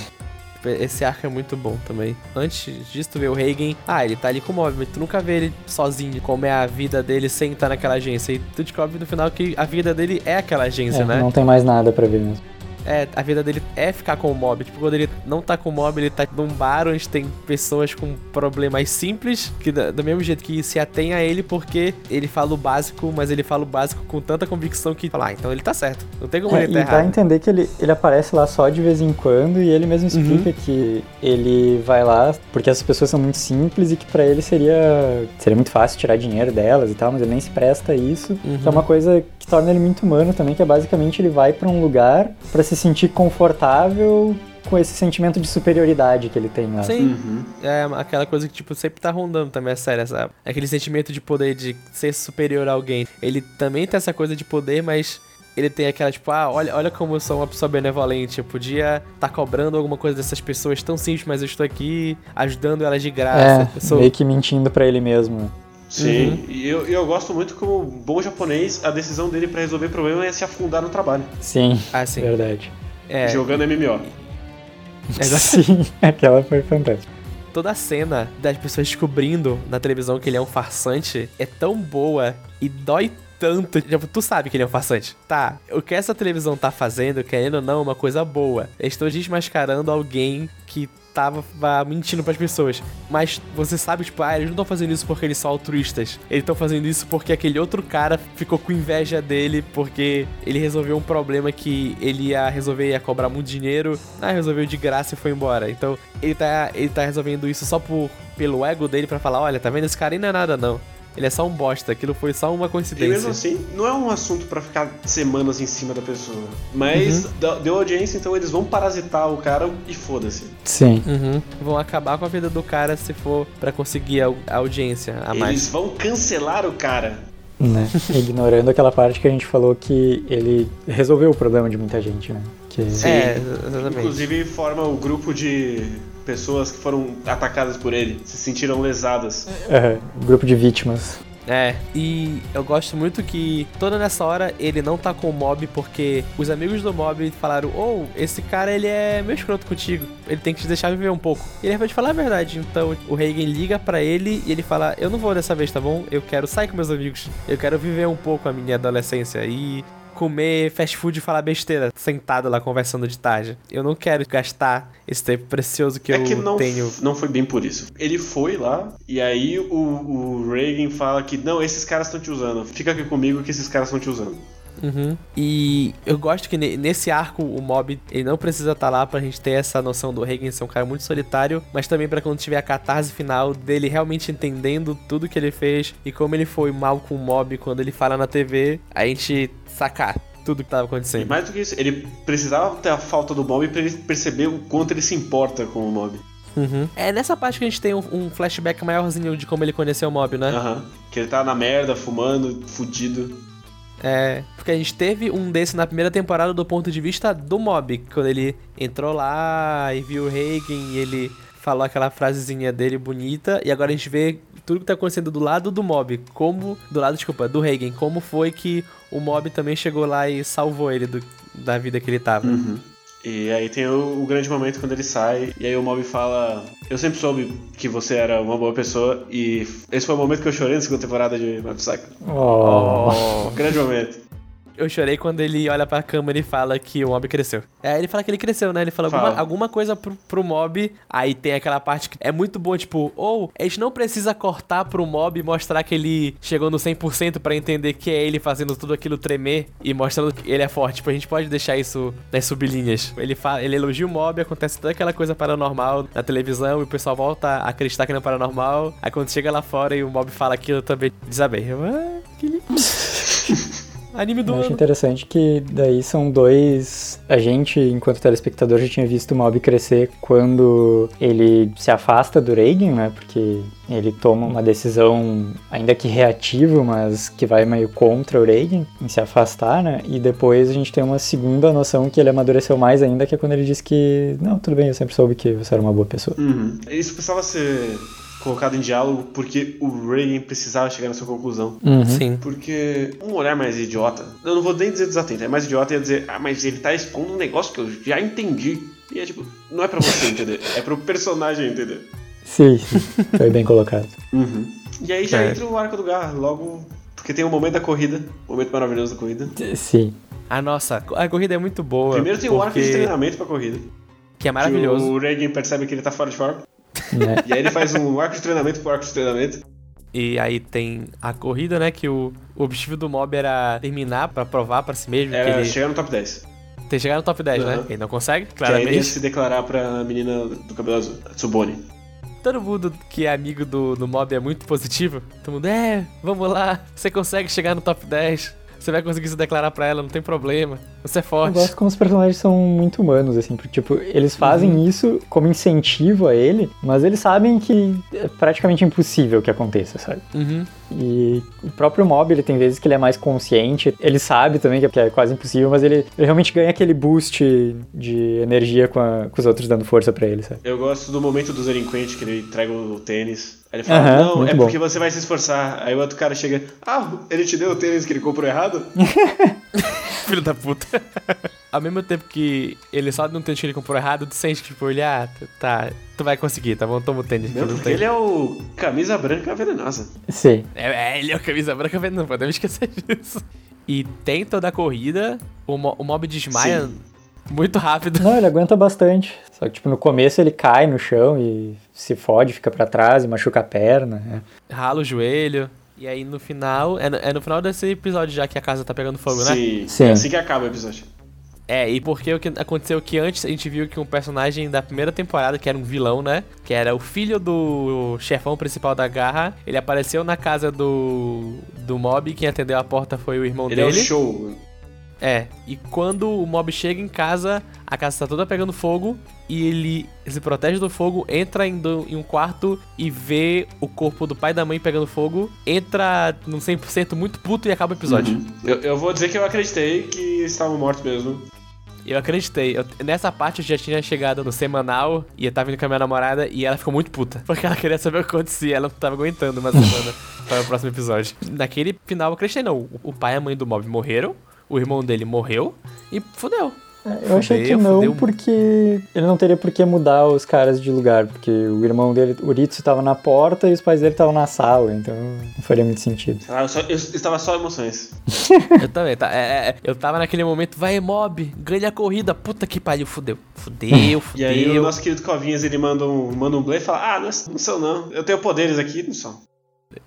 Speaker 3: Esse arco é muito bom também. Antes disso, tu vê o Reigen. Ah, ele tá ali com o Mob, mas tu nunca vê ele sozinho, como é a vida dele sem estar naquela agência. E tu descobre no final que a vida dele é aquela agência,
Speaker 4: É,
Speaker 3: né?
Speaker 4: Não tem mais nada pra ver mesmo.
Speaker 3: É, a vida dele é ficar com o mob. Tipo, quando ele não tá com o mob, ele tá num bar onde tem pessoas com problemas simples, que do mesmo jeito que se atém a ele, porque ele fala o básico, mas ele fala o básico com tanta convicção que fala, ah, então ele tá certo. Não tem como
Speaker 4: É,
Speaker 3: ele
Speaker 4: e
Speaker 3: tá
Speaker 4: dá a
Speaker 3: errado.
Speaker 4: entender que ele, ele aparece lá só de vez em quando e ele mesmo explica que ele vai lá porque essas pessoas são muito simples e que pra ele seria seria muito fácil tirar dinheiro delas e tal, mas ele nem se presta a isso. Que é uma coisa torna ele muito humano também, que é basicamente ele vai pra um lugar pra se sentir confortável com esse sentimento de superioridade que ele tem lá.
Speaker 3: Sim,
Speaker 2: Uhum.
Speaker 3: é aquela coisa que, tipo, sempre tá rondando também, é sério, sabe? Aquele sentimento de poder, de ser superior a alguém. Ele também tem essa coisa de poder, mas ele tem aquela, tipo, ah, olha, olha como eu sou uma pessoa benevolente. Eu podia tá cobrando alguma coisa dessas pessoas tão simples, mas eu estou aqui ajudando elas de graça.
Speaker 4: É,
Speaker 3: sou-
Speaker 4: meio que mentindo pra ele mesmo.
Speaker 2: Sim, e eu, eu gosto muito como bom japonês, a decisão dele pra resolver problema é se afundar no trabalho,
Speaker 4: Sim,
Speaker 3: Ah, sim.
Speaker 4: verdade.
Speaker 3: É,
Speaker 2: jogando MMO.
Speaker 3: exato.
Speaker 4: Sim, aquela foi fantástica.
Speaker 3: toda a cena das pessoas descobrindo na televisão que ele é um farsante é tão boa e dói tanto. Tipo, tu sabe que ele é um farsante. Tá, o que essa televisão tá fazendo, querendo ou não, é uma coisa boa. Eles estão desmascarando alguém que tava mentindo pras pessoas. Mas você sabe, tipo, ah, eles não estão fazendo isso porque eles são altruístas. Eles estão fazendo isso porque aquele outro cara ficou com inveja dele porque ele resolveu um problema que ele ia resolver, ia cobrar muito dinheiro. Ah, resolveu de graça e foi embora. Então, ele tá, ele tá resolvendo isso só por, pelo ego dele pra falar, olha, tá vendo? Esse cara não é nada, não. Ele é só um bosta, aquilo foi só uma
Speaker 2: E
Speaker 3: coincidência.
Speaker 2: mesmo assim, não é um assunto pra ficar semanas em cima da pessoa. Mas dá- deu audiência, então eles vão parasitar o cara e foda-se.
Speaker 4: Sim.
Speaker 3: Uhum. Vão acabar com a vida do cara se for pra conseguir a, a audiência a mais.
Speaker 2: Eles vão cancelar o cara.
Speaker 4: né? Ignorando aquela parte que a gente falou que ele resolveu o problema de muita gente, né? Que
Speaker 2: Sim.
Speaker 3: É, exatamente.
Speaker 2: Inclusive forma o grupo de pessoas que foram atacadas por ele, se sentiram lesadas.
Speaker 4: Aham, um grupo de vítimas.
Speaker 3: É, e eu gosto muito que toda nessa hora ele não tá com o mob porque os amigos do mob falaram: Oh, esse cara ele é meio escroto contigo, ele tem que te deixar viver um pouco. E ele vai te falar a verdade. Então o Reagan liga pra ele e ele fala: Eu não vou dessa vez, tá bom? Eu quero sair com meus amigos, eu quero viver um pouco a minha adolescência e comer fast food e falar besteira sentado lá conversando de tarde. Eu não quero gastar esse tempo precioso que
Speaker 2: é
Speaker 3: eu
Speaker 2: que não,
Speaker 3: tenho.
Speaker 2: não foi bem por isso. Ele foi lá, e aí o, o Reagan fala que, não, esses caras estão te usando. Fica aqui comigo que esses caras estão te usando.
Speaker 3: Uhum. E eu gosto que ne- nesse arco o mob ele não precisa estar lá pra gente ter essa noção do Reagan ser um cara muito solitário, mas também pra quando tiver a catarse final dele realmente entendendo tudo que ele fez e como ele foi mal com o mob quando ele fala na TV, a gente sacar tudo que tava
Speaker 2: E
Speaker 3: acontecendo.
Speaker 2: mais do que isso, ele precisava ter a falta do mob pra ele perceber o quanto ele se importa com o mob.
Speaker 3: Uhum. É nessa parte que a gente tem um, um flashback maiorzinho de como ele conheceu o Mob, né?
Speaker 2: Aham. Que ele tá na merda, fumando, fudido.
Speaker 3: É, porque a gente teve um desse na primeira temporada do ponto de vista do Mob, quando ele entrou lá e viu o Reagan e ele falou aquela frasezinha dele bonita, e agora a gente vê tudo que tá acontecendo do lado do Mob, como. Do lado, desculpa, do Reagan, como foi que o Mob também chegou lá e salvou ele do- da vida que ele tava.
Speaker 2: Uhum. E aí tem o, o grande momento quando ele sai, e aí o Mob fala: Eu sempre soube que você era uma boa pessoa, e esse foi o momento que eu chorei na segunda temporada de Mob Psycho.
Speaker 4: Oh.
Speaker 2: Grande momento.
Speaker 3: Eu chorei quando ele olha pra câmera e fala que o mob cresceu. É, ele fala que ele cresceu, né? Ele fala alguma,
Speaker 2: Fala.
Speaker 3: alguma coisa pro, pro mob. Aí tem aquela parte que é muito boa, tipo, ou a gente não precisa cortar pro mob e mostrar que ele chegou no 100% pra entender que é ele fazendo tudo aquilo tremer e mostrando que ele é forte. Tipo, a gente pode deixar isso nas sublinhas. Ele, fala, ele elogia o mob, acontece toda aquela coisa paranormal na televisão e o pessoal volta a acreditar que não é paranormal. Aí quando chega lá fora e o mob fala aquilo também, desabei. Eu, ah, que lindo. Anime do
Speaker 4: Eu acho
Speaker 3: ano.
Speaker 4: interessante que daí são dois. A gente, enquanto telespectador, já tinha visto o Mob crescer quando ele se afasta do Reagan, né? Porque ele toma uma decisão, ainda que reativa, mas que vai meio contra o Reagan, em se afastar, né? E depois a gente tem uma segunda noção que ele amadureceu mais ainda, que é quando ele diz que, não, tudo bem, eu sempre soube que você era uma boa pessoa.
Speaker 2: Uhum. Isso precisava ser colocado em diálogo porque o Reagan precisava chegar na sua conclusão.
Speaker 4: Uhum.
Speaker 3: Sim.
Speaker 2: Porque um olhar mais idiota, eu não vou nem dizer desatento, é mais idiota ia dizer, ah, mas ele tá expondo um negócio que eu já entendi. E é tipo, não é pra você entender, é pro personagem entender.
Speaker 4: Sim, foi bem colocado.
Speaker 2: Uhum. E aí já
Speaker 3: É.
Speaker 2: entra o arco do Gar, logo. Porque tem o momento da corrida, o momento maravilhoso da corrida.
Speaker 4: Sim.
Speaker 3: A nossa, a corrida é muito boa.
Speaker 2: Primeiro tem o arco de
Speaker 3: porque-
Speaker 2: treinamento pra corrida.
Speaker 3: Que é maravilhoso.
Speaker 2: Que o Reagan percebe que ele tá fora de forma.
Speaker 4: Né?
Speaker 2: E aí ele faz um arco de treinamento pro arco de treinamento.
Speaker 3: E aí tem a corrida, né? Que o, o objetivo do mob era terminar pra provar pra si mesmo que
Speaker 2: É,
Speaker 3: ele
Speaker 2: chegar no top 10.
Speaker 3: tem que chegar no top 10, né?
Speaker 2: Uhum.
Speaker 3: Ele não consegue,
Speaker 2: Que aí ele
Speaker 3: claramente.
Speaker 2: se declarar pra menina do cabelo azul, a Tsubone.
Speaker 3: Todo mundo que é amigo do, do mob é muito positivo. Todo mundo, é, vamos lá, você consegue chegar no top 10. Você vai conseguir se declarar pra ela, não tem problema. Você é
Speaker 4: Eu
Speaker 3: forte.
Speaker 4: gosto como os personagens são muito humanos, assim, porque, tipo, eles fazem
Speaker 3: Uhum.
Speaker 4: isso como incentivo a ele, mas eles sabem que é praticamente impossível que aconteça, sabe?
Speaker 3: Uhum.
Speaker 4: E o próprio Mob, ele tem vezes que ele é mais consciente, ele sabe também que é- quase impossível, mas ele, ele realmente ganha aquele boost de energia com, a- com os outros dando força pra ele, sabe?
Speaker 2: Eu gosto do momento do delinquente que ele entrega o tênis. Aí ele fala,
Speaker 4: Aham,
Speaker 2: não, é
Speaker 4: bom.
Speaker 2: porque você vai se esforçar. Aí o outro cara chega, ah, ele te deu o tênis que ele comprou errado?
Speaker 3: Filho da puta. Ao mesmo tempo que ele só não tem que ele comprou errado, tu sente que, tipo, ele, ah, tá, tu vai conseguir, tá bom? Toma o tênis.
Speaker 2: Não, porque
Speaker 3: tem.
Speaker 2: ele é o camisa branca venenosa.
Speaker 4: Sim.
Speaker 3: É, é, ele é o camisa branca, não podemos esquecer disso. E tem toda a corrida, o, mo- o mob desmaia
Speaker 2: Sim.
Speaker 3: Muito rápido.
Speaker 4: Não, ele aguenta bastante. Só que, tipo, no começo ele cai no chão e se fode, fica pra trás e machuca a perna. né?
Speaker 3: Rala o joelho. E aí no final, é no, é no final desse episódio já que a casa tá pegando fogo, né?
Speaker 2: Sim,
Speaker 4: Sim.
Speaker 2: é assim que acaba o episódio.
Speaker 3: É, e porque o que aconteceu que antes a gente viu que um personagem da primeira temporada, que era um vilão, né? Que era o filho do chefão principal da garra, ele apareceu na casa do, do mob, quem atendeu a porta foi o irmão
Speaker 2: Ele é o
Speaker 3: dele.
Speaker 2: show.
Speaker 3: É, e quando o mob chega em casa, a casa tá toda pegando fogo e ele se protege do fogo, entra em, do- em um quarto e vê o corpo do pai e da mãe pegando fogo, entra num 100% muito puto e acaba o episódio.
Speaker 2: Uhum. Eu, eu vou dizer que eu acreditei que estavam mortos mesmo.
Speaker 3: Eu acreditei. Eu- nessa parte eu já tinha chegado no semanal e eu tava indo com a minha namorada e ela ficou muito puta. Porque ela queria saber o que acontecia. Ela não tava aguentando uma semana para o próximo episódio. Naquele final eu acreditei, não. O pai e a mãe do mob morreram. O irmão dele morreu e fudeu.
Speaker 4: É, Eu achei que
Speaker 3: Fudeu,
Speaker 4: não,
Speaker 3: fudeu.
Speaker 4: porque ele não teria por que mudar os caras de lugar, porque o irmão dele, o Ritsu, tava na porta e os pais dele estavam na sala, então não faria muito sentido.
Speaker 2: Sei lá, eu, só- eu estava só emoções.
Speaker 3: Eu também, tá? É, é, eu tava naquele momento, vai mob, ganha a corrida, puta que pariu, fudeu. Fudeu,
Speaker 2: E aí o
Speaker 3: fudeu.
Speaker 2: nosso querido Covinhas, ele manda um, manda um play e fala, ah, não, é- não sou não, eu tenho poderes aqui, não sou.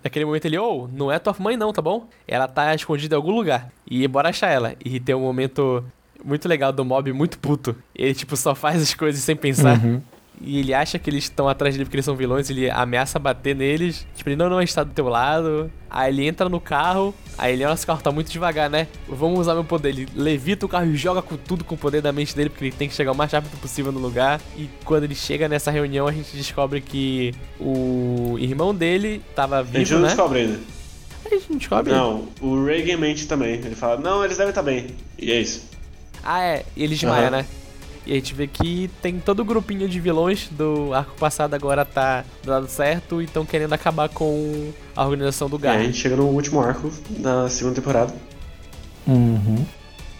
Speaker 3: Naquele momento ele, ô, não é tua mãe não, tá bom? Ela tá escondida em algum lugar. E bora achar ela. E tem um momento muito legal do mob, muito puto. Ele, tipo, só faz as coisas sem pensar.
Speaker 4: Uhum.
Speaker 3: E ele acha que eles estão atrás dele porque eles são vilões, ele ameaça bater neles. Tipo, ele não, não, a gente tá do teu lado. Aí ele entra no carro, aí ele, nosso carro tá muito devagar, né? Vamos usar meu poder. Ele levita o carro e joga com tudo com o poder da mente dele, porque ele tem que chegar o mais rápido possível no lugar. E quando ele chega nessa reunião, a gente descobre que o irmão dele tava
Speaker 2: A gente
Speaker 3: vivo,
Speaker 2: não
Speaker 3: né?
Speaker 2: descobre ainda.
Speaker 3: A gente não descobre.
Speaker 2: Não, o Reagan mente também. Ele fala, não, eles devem estar bem. E é isso.
Speaker 3: Ah, é. E ele desmaia,
Speaker 2: Aham.
Speaker 3: né? E a gente vê que tem todo o grupinho de vilões do arco passado agora tá do lado certo e estão querendo acabar com a organização do
Speaker 2: E aí a gente chega no último arco da segunda temporada.
Speaker 4: Uhum.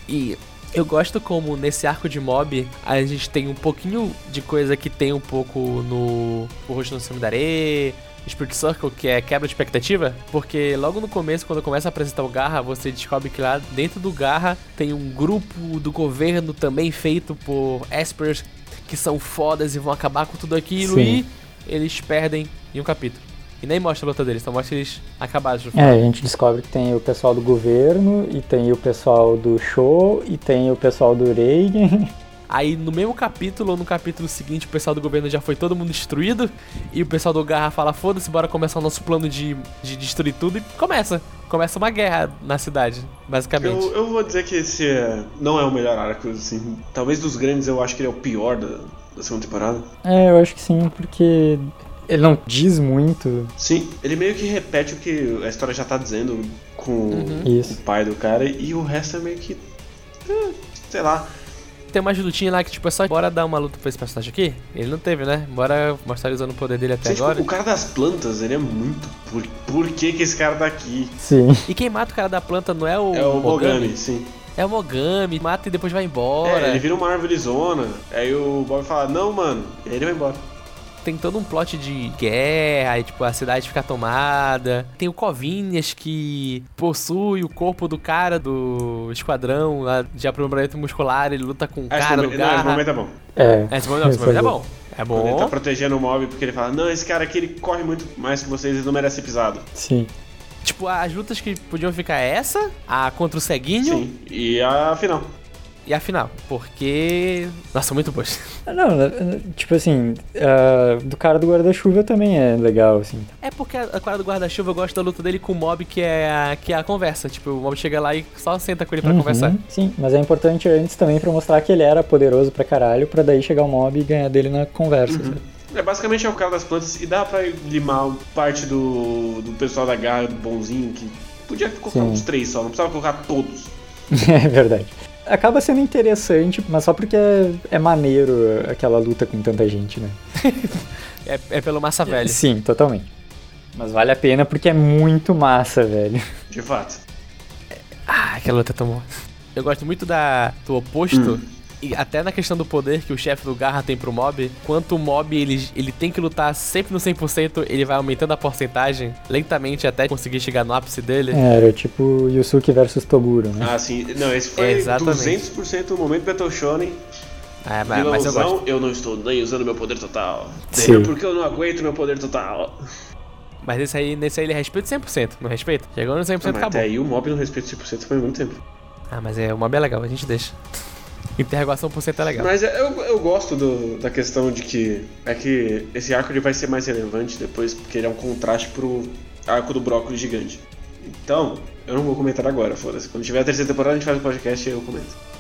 Speaker 3: E eu gosto como nesse arco de mob a gente tem um pouquinho de coisa que tem um pouco no O Rosto no Areia, Spirit Circle, que é quebra de expectativa, porque logo no começo, quando começa a apresentar o Garra, você descobre que lá dentro do Garra tem um grupo do governo também feito por Espers que são fodas e vão acabar com tudo aquilo
Speaker 4: Sim.
Speaker 3: e eles perdem em um capítulo. E nem mostra a luta deles, só mostra eles acabados.
Speaker 4: É, a gente descobre que tem o pessoal do governo, e tem o pessoal do show, e tem o pessoal do Reagan.
Speaker 3: Aí no mesmo capítulo ou no capítulo seguinte, o pessoal do governo já foi todo mundo destruído. E o pessoal do Garra fala: foda-se, bora começar o nosso plano de, de destruir tudo. E começa. Começa uma guerra na cidade, basicamente.
Speaker 2: Eu, eu vou dizer que esse é- não é o melhor arco, assim. Talvez dos grandes eu acho que ele é o pior da, da segunda temporada.
Speaker 4: É, eu acho que sim, porque ele não diz muito.
Speaker 2: Sim, ele meio que repete o que a história já tá dizendo com
Speaker 4: Isso.
Speaker 2: o pai do cara e o resto é meio que. eh, sei lá.
Speaker 3: Tem umas lutinhas lá que, tipo, é só bora dar uma luta pra esse personagem aqui. Ele não teve, né? Bora mostrar ele usando o poder dele até
Speaker 2: Sim, tipo,
Speaker 3: agora.
Speaker 2: o cara das plantas, ele é muito. Por, por que, que esse cara tá aqui?
Speaker 4: Sim.
Speaker 3: E quem mata o cara da planta não é o,
Speaker 2: é o Mogami, sim.
Speaker 3: É o Mogami, mata e depois vai embora.
Speaker 2: É, ele vira uma árvore zona. Aí o Bob fala, não, mano. E aí ele vai embora.
Speaker 3: Tem todo um plot de guerra, e tipo, a cidade fica tomada. Tem o Covinhas que possui o corpo do cara do esquadrão lá de aprimoramento muscular, ele luta com o
Speaker 2: esse
Speaker 3: cara do
Speaker 2: momento, não, esse
Speaker 3: garra.
Speaker 2: momento é bom.
Speaker 4: É.
Speaker 3: É, esse momento, não, esse momento é
Speaker 4: é
Speaker 3: bom. É
Speaker 2: Quando ele tá
Speaker 3: bom.
Speaker 2: protegendo o mob porque ele fala, não, esse cara aqui ele corre muito mais que vocês, ele não merece ser pisado.
Speaker 4: Sim.
Speaker 3: Tipo, as lutas que podiam ficar é essa, a contra o Ceguinho
Speaker 2: Sim. E a final.
Speaker 3: E a final. Porque. Nossa, muito boas.
Speaker 4: Não, né, tipo assim, ah, do cara do guarda-chuva também é legal, assim.
Speaker 3: É porque a, a cara do guarda-chuva eu gosto da luta dele com o mob, que é a, que é a conversa. Tipo, o mob chega lá e só senta com ele pra
Speaker 4: Uhum,
Speaker 3: conversar.
Speaker 4: Sim, mas é importante antes também pra mostrar que ele era poderoso pra caralho, pra daí chegar o mob e ganhar dele na conversa.
Speaker 2: Uhum.
Speaker 4: sabe?
Speaker 2: É, basicamente é o cara das plantas e dá pra limar parte do, do pessoal da garra do bonzinho que podia colocar
Speaker 4: Sim.
Speaker 2: uns três só, não precisava colocar todos.
Speaker 4: É verdade. Acaba sendo interessante, mas só porque é, é maneiro aquela luta com tanta gente, né?
Speaker 3: É, é pelo massa velho.
Speaker 4: Sim, totalmente. Mas vale a pena porque é muito massa, velho.
Speaker 2: De fato.
Speaker 3: Ah, aquela luta é tão boa. Eu gosto muito da, do oposto. E até na questão do poder que o chefe do Garra tem pro mob, quanto o mob ele, ele tem que lutar sempre no 100%, ele vai aumentando a porcentagem lentamente até conseguir chegar no ápice dele.
Speaker 4: É, Era tipo Yusuke versus Toguro, né?
Speaker 2: Ah, sim. Não, esse foi
Speaker 3: Exatamente.
Speaker 2: 200% o momento Battle Shonen.
Speaker 3: É, mas, mas eu gosto.
Speaker 2: eu não estou nem usando meu poder total.
Speaker 4: Sim.
Speaker 2: Porque eu não aguento meu poder total.
Speaker 3: Mas nesse aí, nesse aí ele respeita 100%, não respeita? Chegou no 100%
Speaker 2: Ah, mas
Speaker 3: acabou.
Speaker 2: até aí o mob não respeita 100% foi muito tempo.
Speaker 3: Ah, mas é, o mob é legal, a gente deixa. Interrogação por cento é legal.
Speaker 2: Mas eu, eu gosto do- da questão de que é que esse arco ele vai ser mais relevante depois, porque ele é um contraste pro arco do brócolis gigante. Então, eu não vou comentar agora, foda-se. Quando tiver a terceira temporada, a gente faz um podcast e eu comento.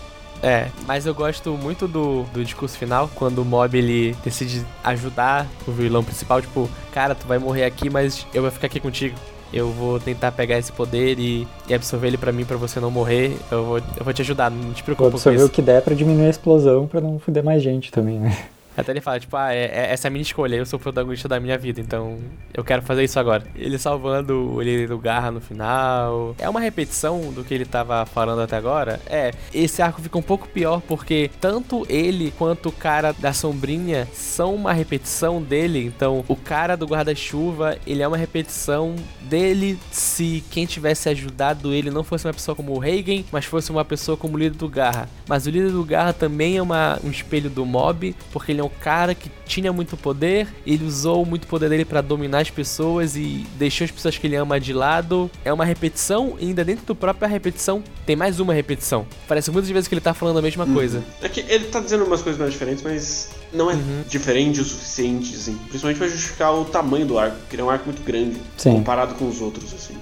Speaker 3: É, mas eu gosto muito do, do discurso final, quando o mob ele decide ajudar o vilão principal, tipo, cara, tu vai morrer aqui, mas eu vou ficar aqui contigo. Eu vou tentar pegar esse poder e, e absorver ele pra mim pra você não morrer. Eu vou, eu vou te ajudar, não te
Speaker 4: Vou
Speaker 3: preocupa com
Speaker 4: absorver o
Speaker 3: isso.
Speaker 4: que der pra diminuir a explosão pra não fuder mais gente também, né?
Speaker 3: Até ele fala, tipo, ah, é, é- essa é a minha escolha, eu sou o protagonista da minha vida, então eu quero fazer isso agora. Ele salvando ele do Garra no final. É uma repetição do que ele tava falando até agora. É, esse arco fica um pouco pior porque tanto ele quanto o cara da sombrinha são uma repetição dele. Então, o cara do guarda-chuva, ele é uma repetição dele se quem tivesse ajudado ele não fosse uma pessoa como o Reagan, mas fosse uma pessoa como o líder do Garra. Mas o líder do Garra também é uma, um espelho do mob, porque ele é um cara que tinha muito poder, ele usou muito poder dele pra dominar as pessoas e deixou as pessoas que ele ama de lado. É uma repetição, e ainda dentro do própria repetição, tem mais uma repetição. Parece muitas vezes que ele tá falando a mesma coisa.
Speaker 2: É que ele tá dizendo umas coisas mais diferentes, mas não é diferente o suficiente, assim. Principalmente pra justificar o tamanho do arco, porque ele é um arco muito grande
Speaker 4: Sim.
Speaker 2: comparado com os outros, assim.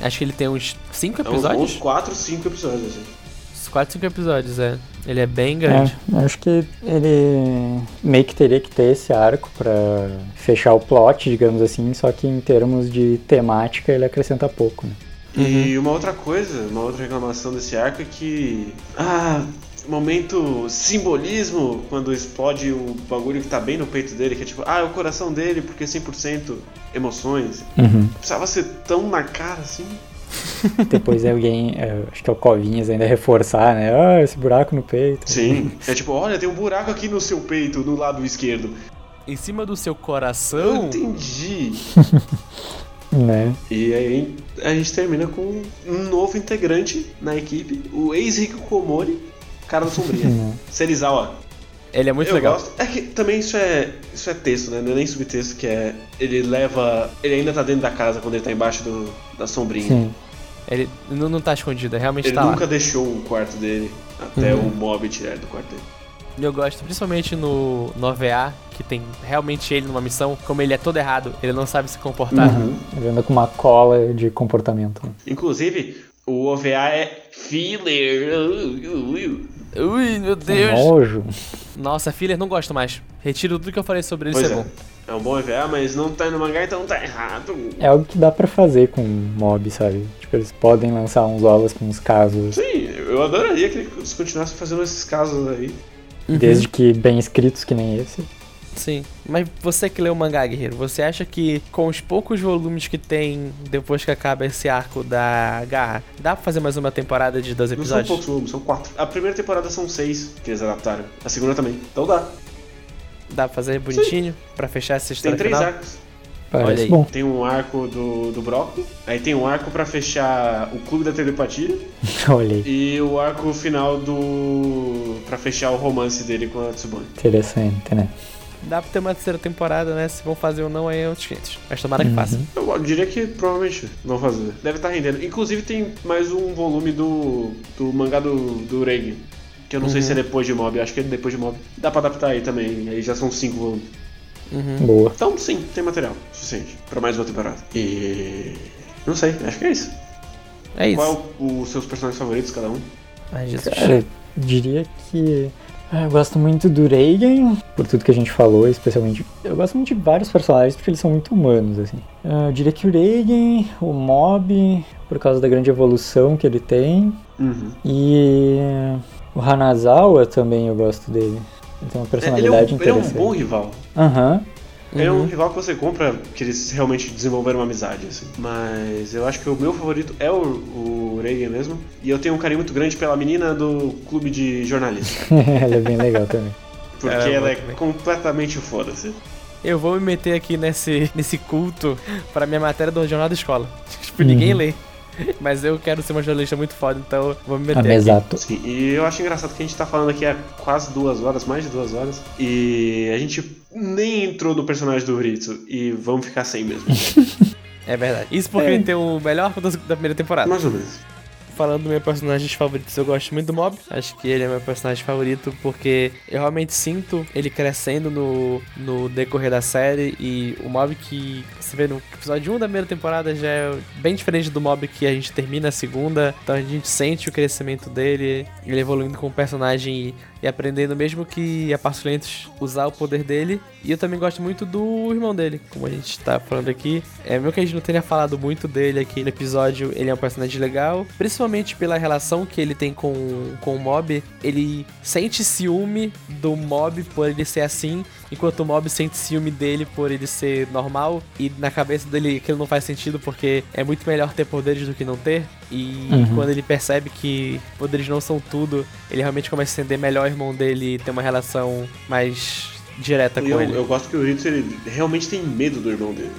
Speaker 3: Acho que ele tem uns 5
Speaker 2: É uns
Speaker 3: episódios?
Speaker 2: bons 4, 5 episódios, assim.
Speaker 3: Uns 4, 5 episódios, é. Ele é bem grande.
Speaker 4: É, eu acho que ele meio que teria que ter esse arco pra fechar o plot, digamos assim, só que em termos de temática ele acrescenta pouco, né?
Speaker 2: E uma outra coisa, uma outra reclamação desse arco é que. Ah, momento simbolismo quando explode o bagulho que tá bem no peito dele, que é tipo, ah, é o coração dele porque 100% emoções.
Speaker 4: Uhum.
Speaker 2: Precisava ser tão na cara assim.
Speaker 4: Depois alguém, é, acho que é o Covinhas ainda reforçar, né? Ah, esse buraco no peito.
Speaker 2: Sim. É tipo, olha, tem um buraco aqui no seu peito, no lado esquerdo.
Speaker 3: Em cima do seu
Speaker 2: Eu
Speaker 3: coração,
Speaker 2: entendi.
Speaker 4: Né?
Speaker 2: E aí a gente termina com um novo integrante na equipe, o ex-Rico Komori, cara da sombrinha.
Speaker 4: Uhum.
Speaker 2: Serizawa.
Speaker 3: Ele é muito
Speaker 2: eu
Speaker 3: legal.
Speaker 2: gosto. É que também isso é, isso é texto, né? Não é nem subtexto, que é. Ele leva. Ele ainda tá dentro da casa quando ele tá embaixo do, da sombrinha.
Speaker 4: Sim.
Speaker 3: Ele não, não tá escondido, é realmente
Speaker 2: Ele
Speaker 3: tá
Speaker 2: nunca
Speaker 3: lá.
Speaker 2: deixou o quarto dele até
Speaker 3: Uhum.
Speaker 2: o mob tirar ele do quarto dele.
Speaker 3: E eu gosto, principalmente no, no OVA, que tem realmente ele numa missão, como ele é todo errado, ele não sabe se comportar.
Speaker 4: Uhum. Ele anda com uma cola de comportamento.
Speaker 2: Inclusive, o OVA é filler.
Speaker 3: Ui, meu Deus!
Speaker 4: Nojo.
Speaker 3: Nossa, filler não gosto mais. Retiro tudo que eu falei sobre ele
Speaker 2: Pois
Speaker 3: ser
Speaker 2: é.
Speaker 3: bom.
Speaker 2: É um bom OVA, mas não tá no mangá, então tá errado.
Speaker 4: É algo que dá pra fazer com mob, sabe? Tipo, eles podem lançar uns ovos com uns casos,
Speaker 2: Sim, eu adoraria que eles continuassem fazendo esses casos aí.
Speaker 4: desde que bem escritos que nem esse.
Speaker 3: Sim. Mas você que leu o mangá, Guerreiro, você acha que com os poucos volumes que tem depois que acaba esse arco da Garra, dá pra fazer mais uma temporada de 12
Speaker 2: Não são
Speaker 3: episódios?
Speaker 2: poucos volumes, são quatro. A primeira temporada são seis que eles adaptaram. A segunda também. Então dá.
Speaker 3: Dá pra fazer bonitinho pra fechar essa
Speaker 2: Tem
Speaker 3: história
Speaker 2: três
Speaker 3: final?
Speaker 2: arcos.
Speaker 3: Olha aí.
Speaker 4: bom.
Speaker 2: Tem um arco do, do Brock, aí tem um arco pra fechar o Clube da Telepatia
Speaker 4: Olha aí,
Speaker 2: e o arco final do. pra fechar o romance dele com a Tsubone.
Speaker 4: interessante, né?
Speaker 3: Dá pra ter uma terceira temporada, né? Se vão fazer ou não, aí é outros 500. Mas tomara
Speaker 4: Uhum.
Speaker 3: que faça.
Speaker 2: Eu diria que provavelmente vão fazer. Deve estar rendendo. Inclusive tem mais um volume do. do mangá do, do Reiki. Que eu não sei se é depois de Mob, acho que é depois de Mob. Dá pra adaptar aí também, aí já são cinco volumes.
Speaker 3: Uhum.
Speaker 4: Boa.
Speaker 2: Então sim, tem material suficiente pra mais uma temporada. E. Não sei, acho que é isso.
Speaker 3: É isso.
Speaker 2: Qual os seus personagens favoritos, cada um?
Speaker 3: Ai, Jesus.
Speaker 4: Cara, eu diria que. Ah, Eu gosto muito do Reagan, por tudo que a gente falou, especialmente. Eu gosto muito de vários personagens porque eles são muito humanos, assim. Ah, Eu diria que o Reagan, o Mob, por causa da grande evolução que ele tem.
Speaker 2: Uhum.
Speaker 4: E o Hanazawa também eu gosto dele. Ele tem uma
Speaker 2: Ele é, um,
Speaker 4: personalidade
Speaker 2: ele é um
Speaker 4: interessante.
Speaker 2: bom rival.
Speaker 4: Aham.
Speaker 2: É um
Speaker 3: Uhum.
Speaker 2: rival que você compra, que eles realmente desenvolveram uma amizade, assim. Mas eu acho que o meu favorito é o, o Reagan mesmo. E eu tenho um carinho muito grande pela menina do clube de jornalismo.
Speaker 4: Ela é bem legal também.
Speaker 2: Porque
Speaker 3: Ela é
Speaker 2: ela é completamente foda-se.
Speaker 3: Eu vou me meter aqui nesse, nesse culto pra minha matéria do jornal da escola. Tipo, ninguém
Speaker 4: Uhum.
Speaker 3: lê. Mas eu quero ser uma jornalista muito foda, então eu vou me meter
Speaker 4: A
Speaker 3: aqui.
Speaker 4: Mesato.
Speaker 2: Sim, e eu acho engraçado que a gente tá falando aqui há quase duas horas, mais de duas horas. E a gente nem entrou no personagem do Ritsu. E vamos ficar sem mesmo.
Speaker 3: É verdade. Isso porque
Speaker 4: É.
Speaker 3: ele tem o melhor da primeira temporada.
Speaker 2: mais ou menos.
Speaker 3: Falando dos meus personagens favoritos, eu gosto muito do Mob. Acho que ele é meu personagem favorito porque eu realmente sinto ele crescendo no, no decorrer da série. E o Mob que você vê no episódio 1 da primeira temporada já é bem diferente do Mob que a gente termina a segunda. Então a gente sente o crescimento dele, ele evoluindo como personagem e, e aprendendo, mesmo que a passos lentos, usar o poder dele. E eu também gosto muito do irmão dele, como a gente tá falando aqui. É mesmo que a gente não tenha falado muito dele aqui no episódio, ele é um personagem legal, principalmente pela relação que ele tem com, com o Mob. Ele sente ciúme do Mob por ele ser assim, enquanto o Mob sente ciúme dele por ele ser normal. E na cabeça dele aquilo não faz sentido porque é muito melhor ter poderes do que não ter. E
Speaker 4: Uhum.
Speaker 3: quando ele percebe que poderes não são tudo, ele realmente começa a entender melhor o irmão dele e ter uma relação mais direta
Speaker 2: E
Speaker 3: com
Speaker 2: eu,
Speaker 3: ele.
Speaker 2: eu gosto que o Ritsu ele realmente tem medo do irmão dele.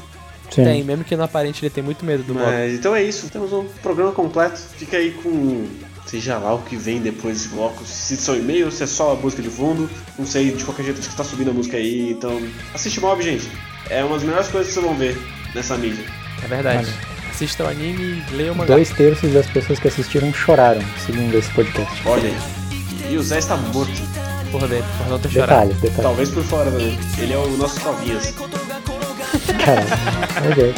Speaker 4: Sim.
Speaker 3: Tem, mesmo que no aparente ele tem muito medo do Mob.
Speaker 2: Mas então é isso, temos um programa completo. Fica aí com. Seja lá o que vem depois desse bloco, se são e-mails, se é só a música de fundo, não sei, de qualquer jeito acho que tá subindo a música aí, então. Assiste Mob, gente. É uma das melhores coisas que vocês vão ver nessa mídia.
Speaker 3: É verdade.
Speaker 4: Olha.
Speaker 3: Assista o anime e leia o mangá.
Speaker 4: Dois terços das pessoas que assistiram choraram, segundo esse podcast.
Speaker 2: Olha aí. E o Zé está morto.
Speaker 3: por dentro, por não ter chorado.
Speaker 5: Detalhes, detalhes.
Speaker 2: Talvez por fora também. Ele é o nosso Covinhas.
Speaker 5: Caralho. Ok.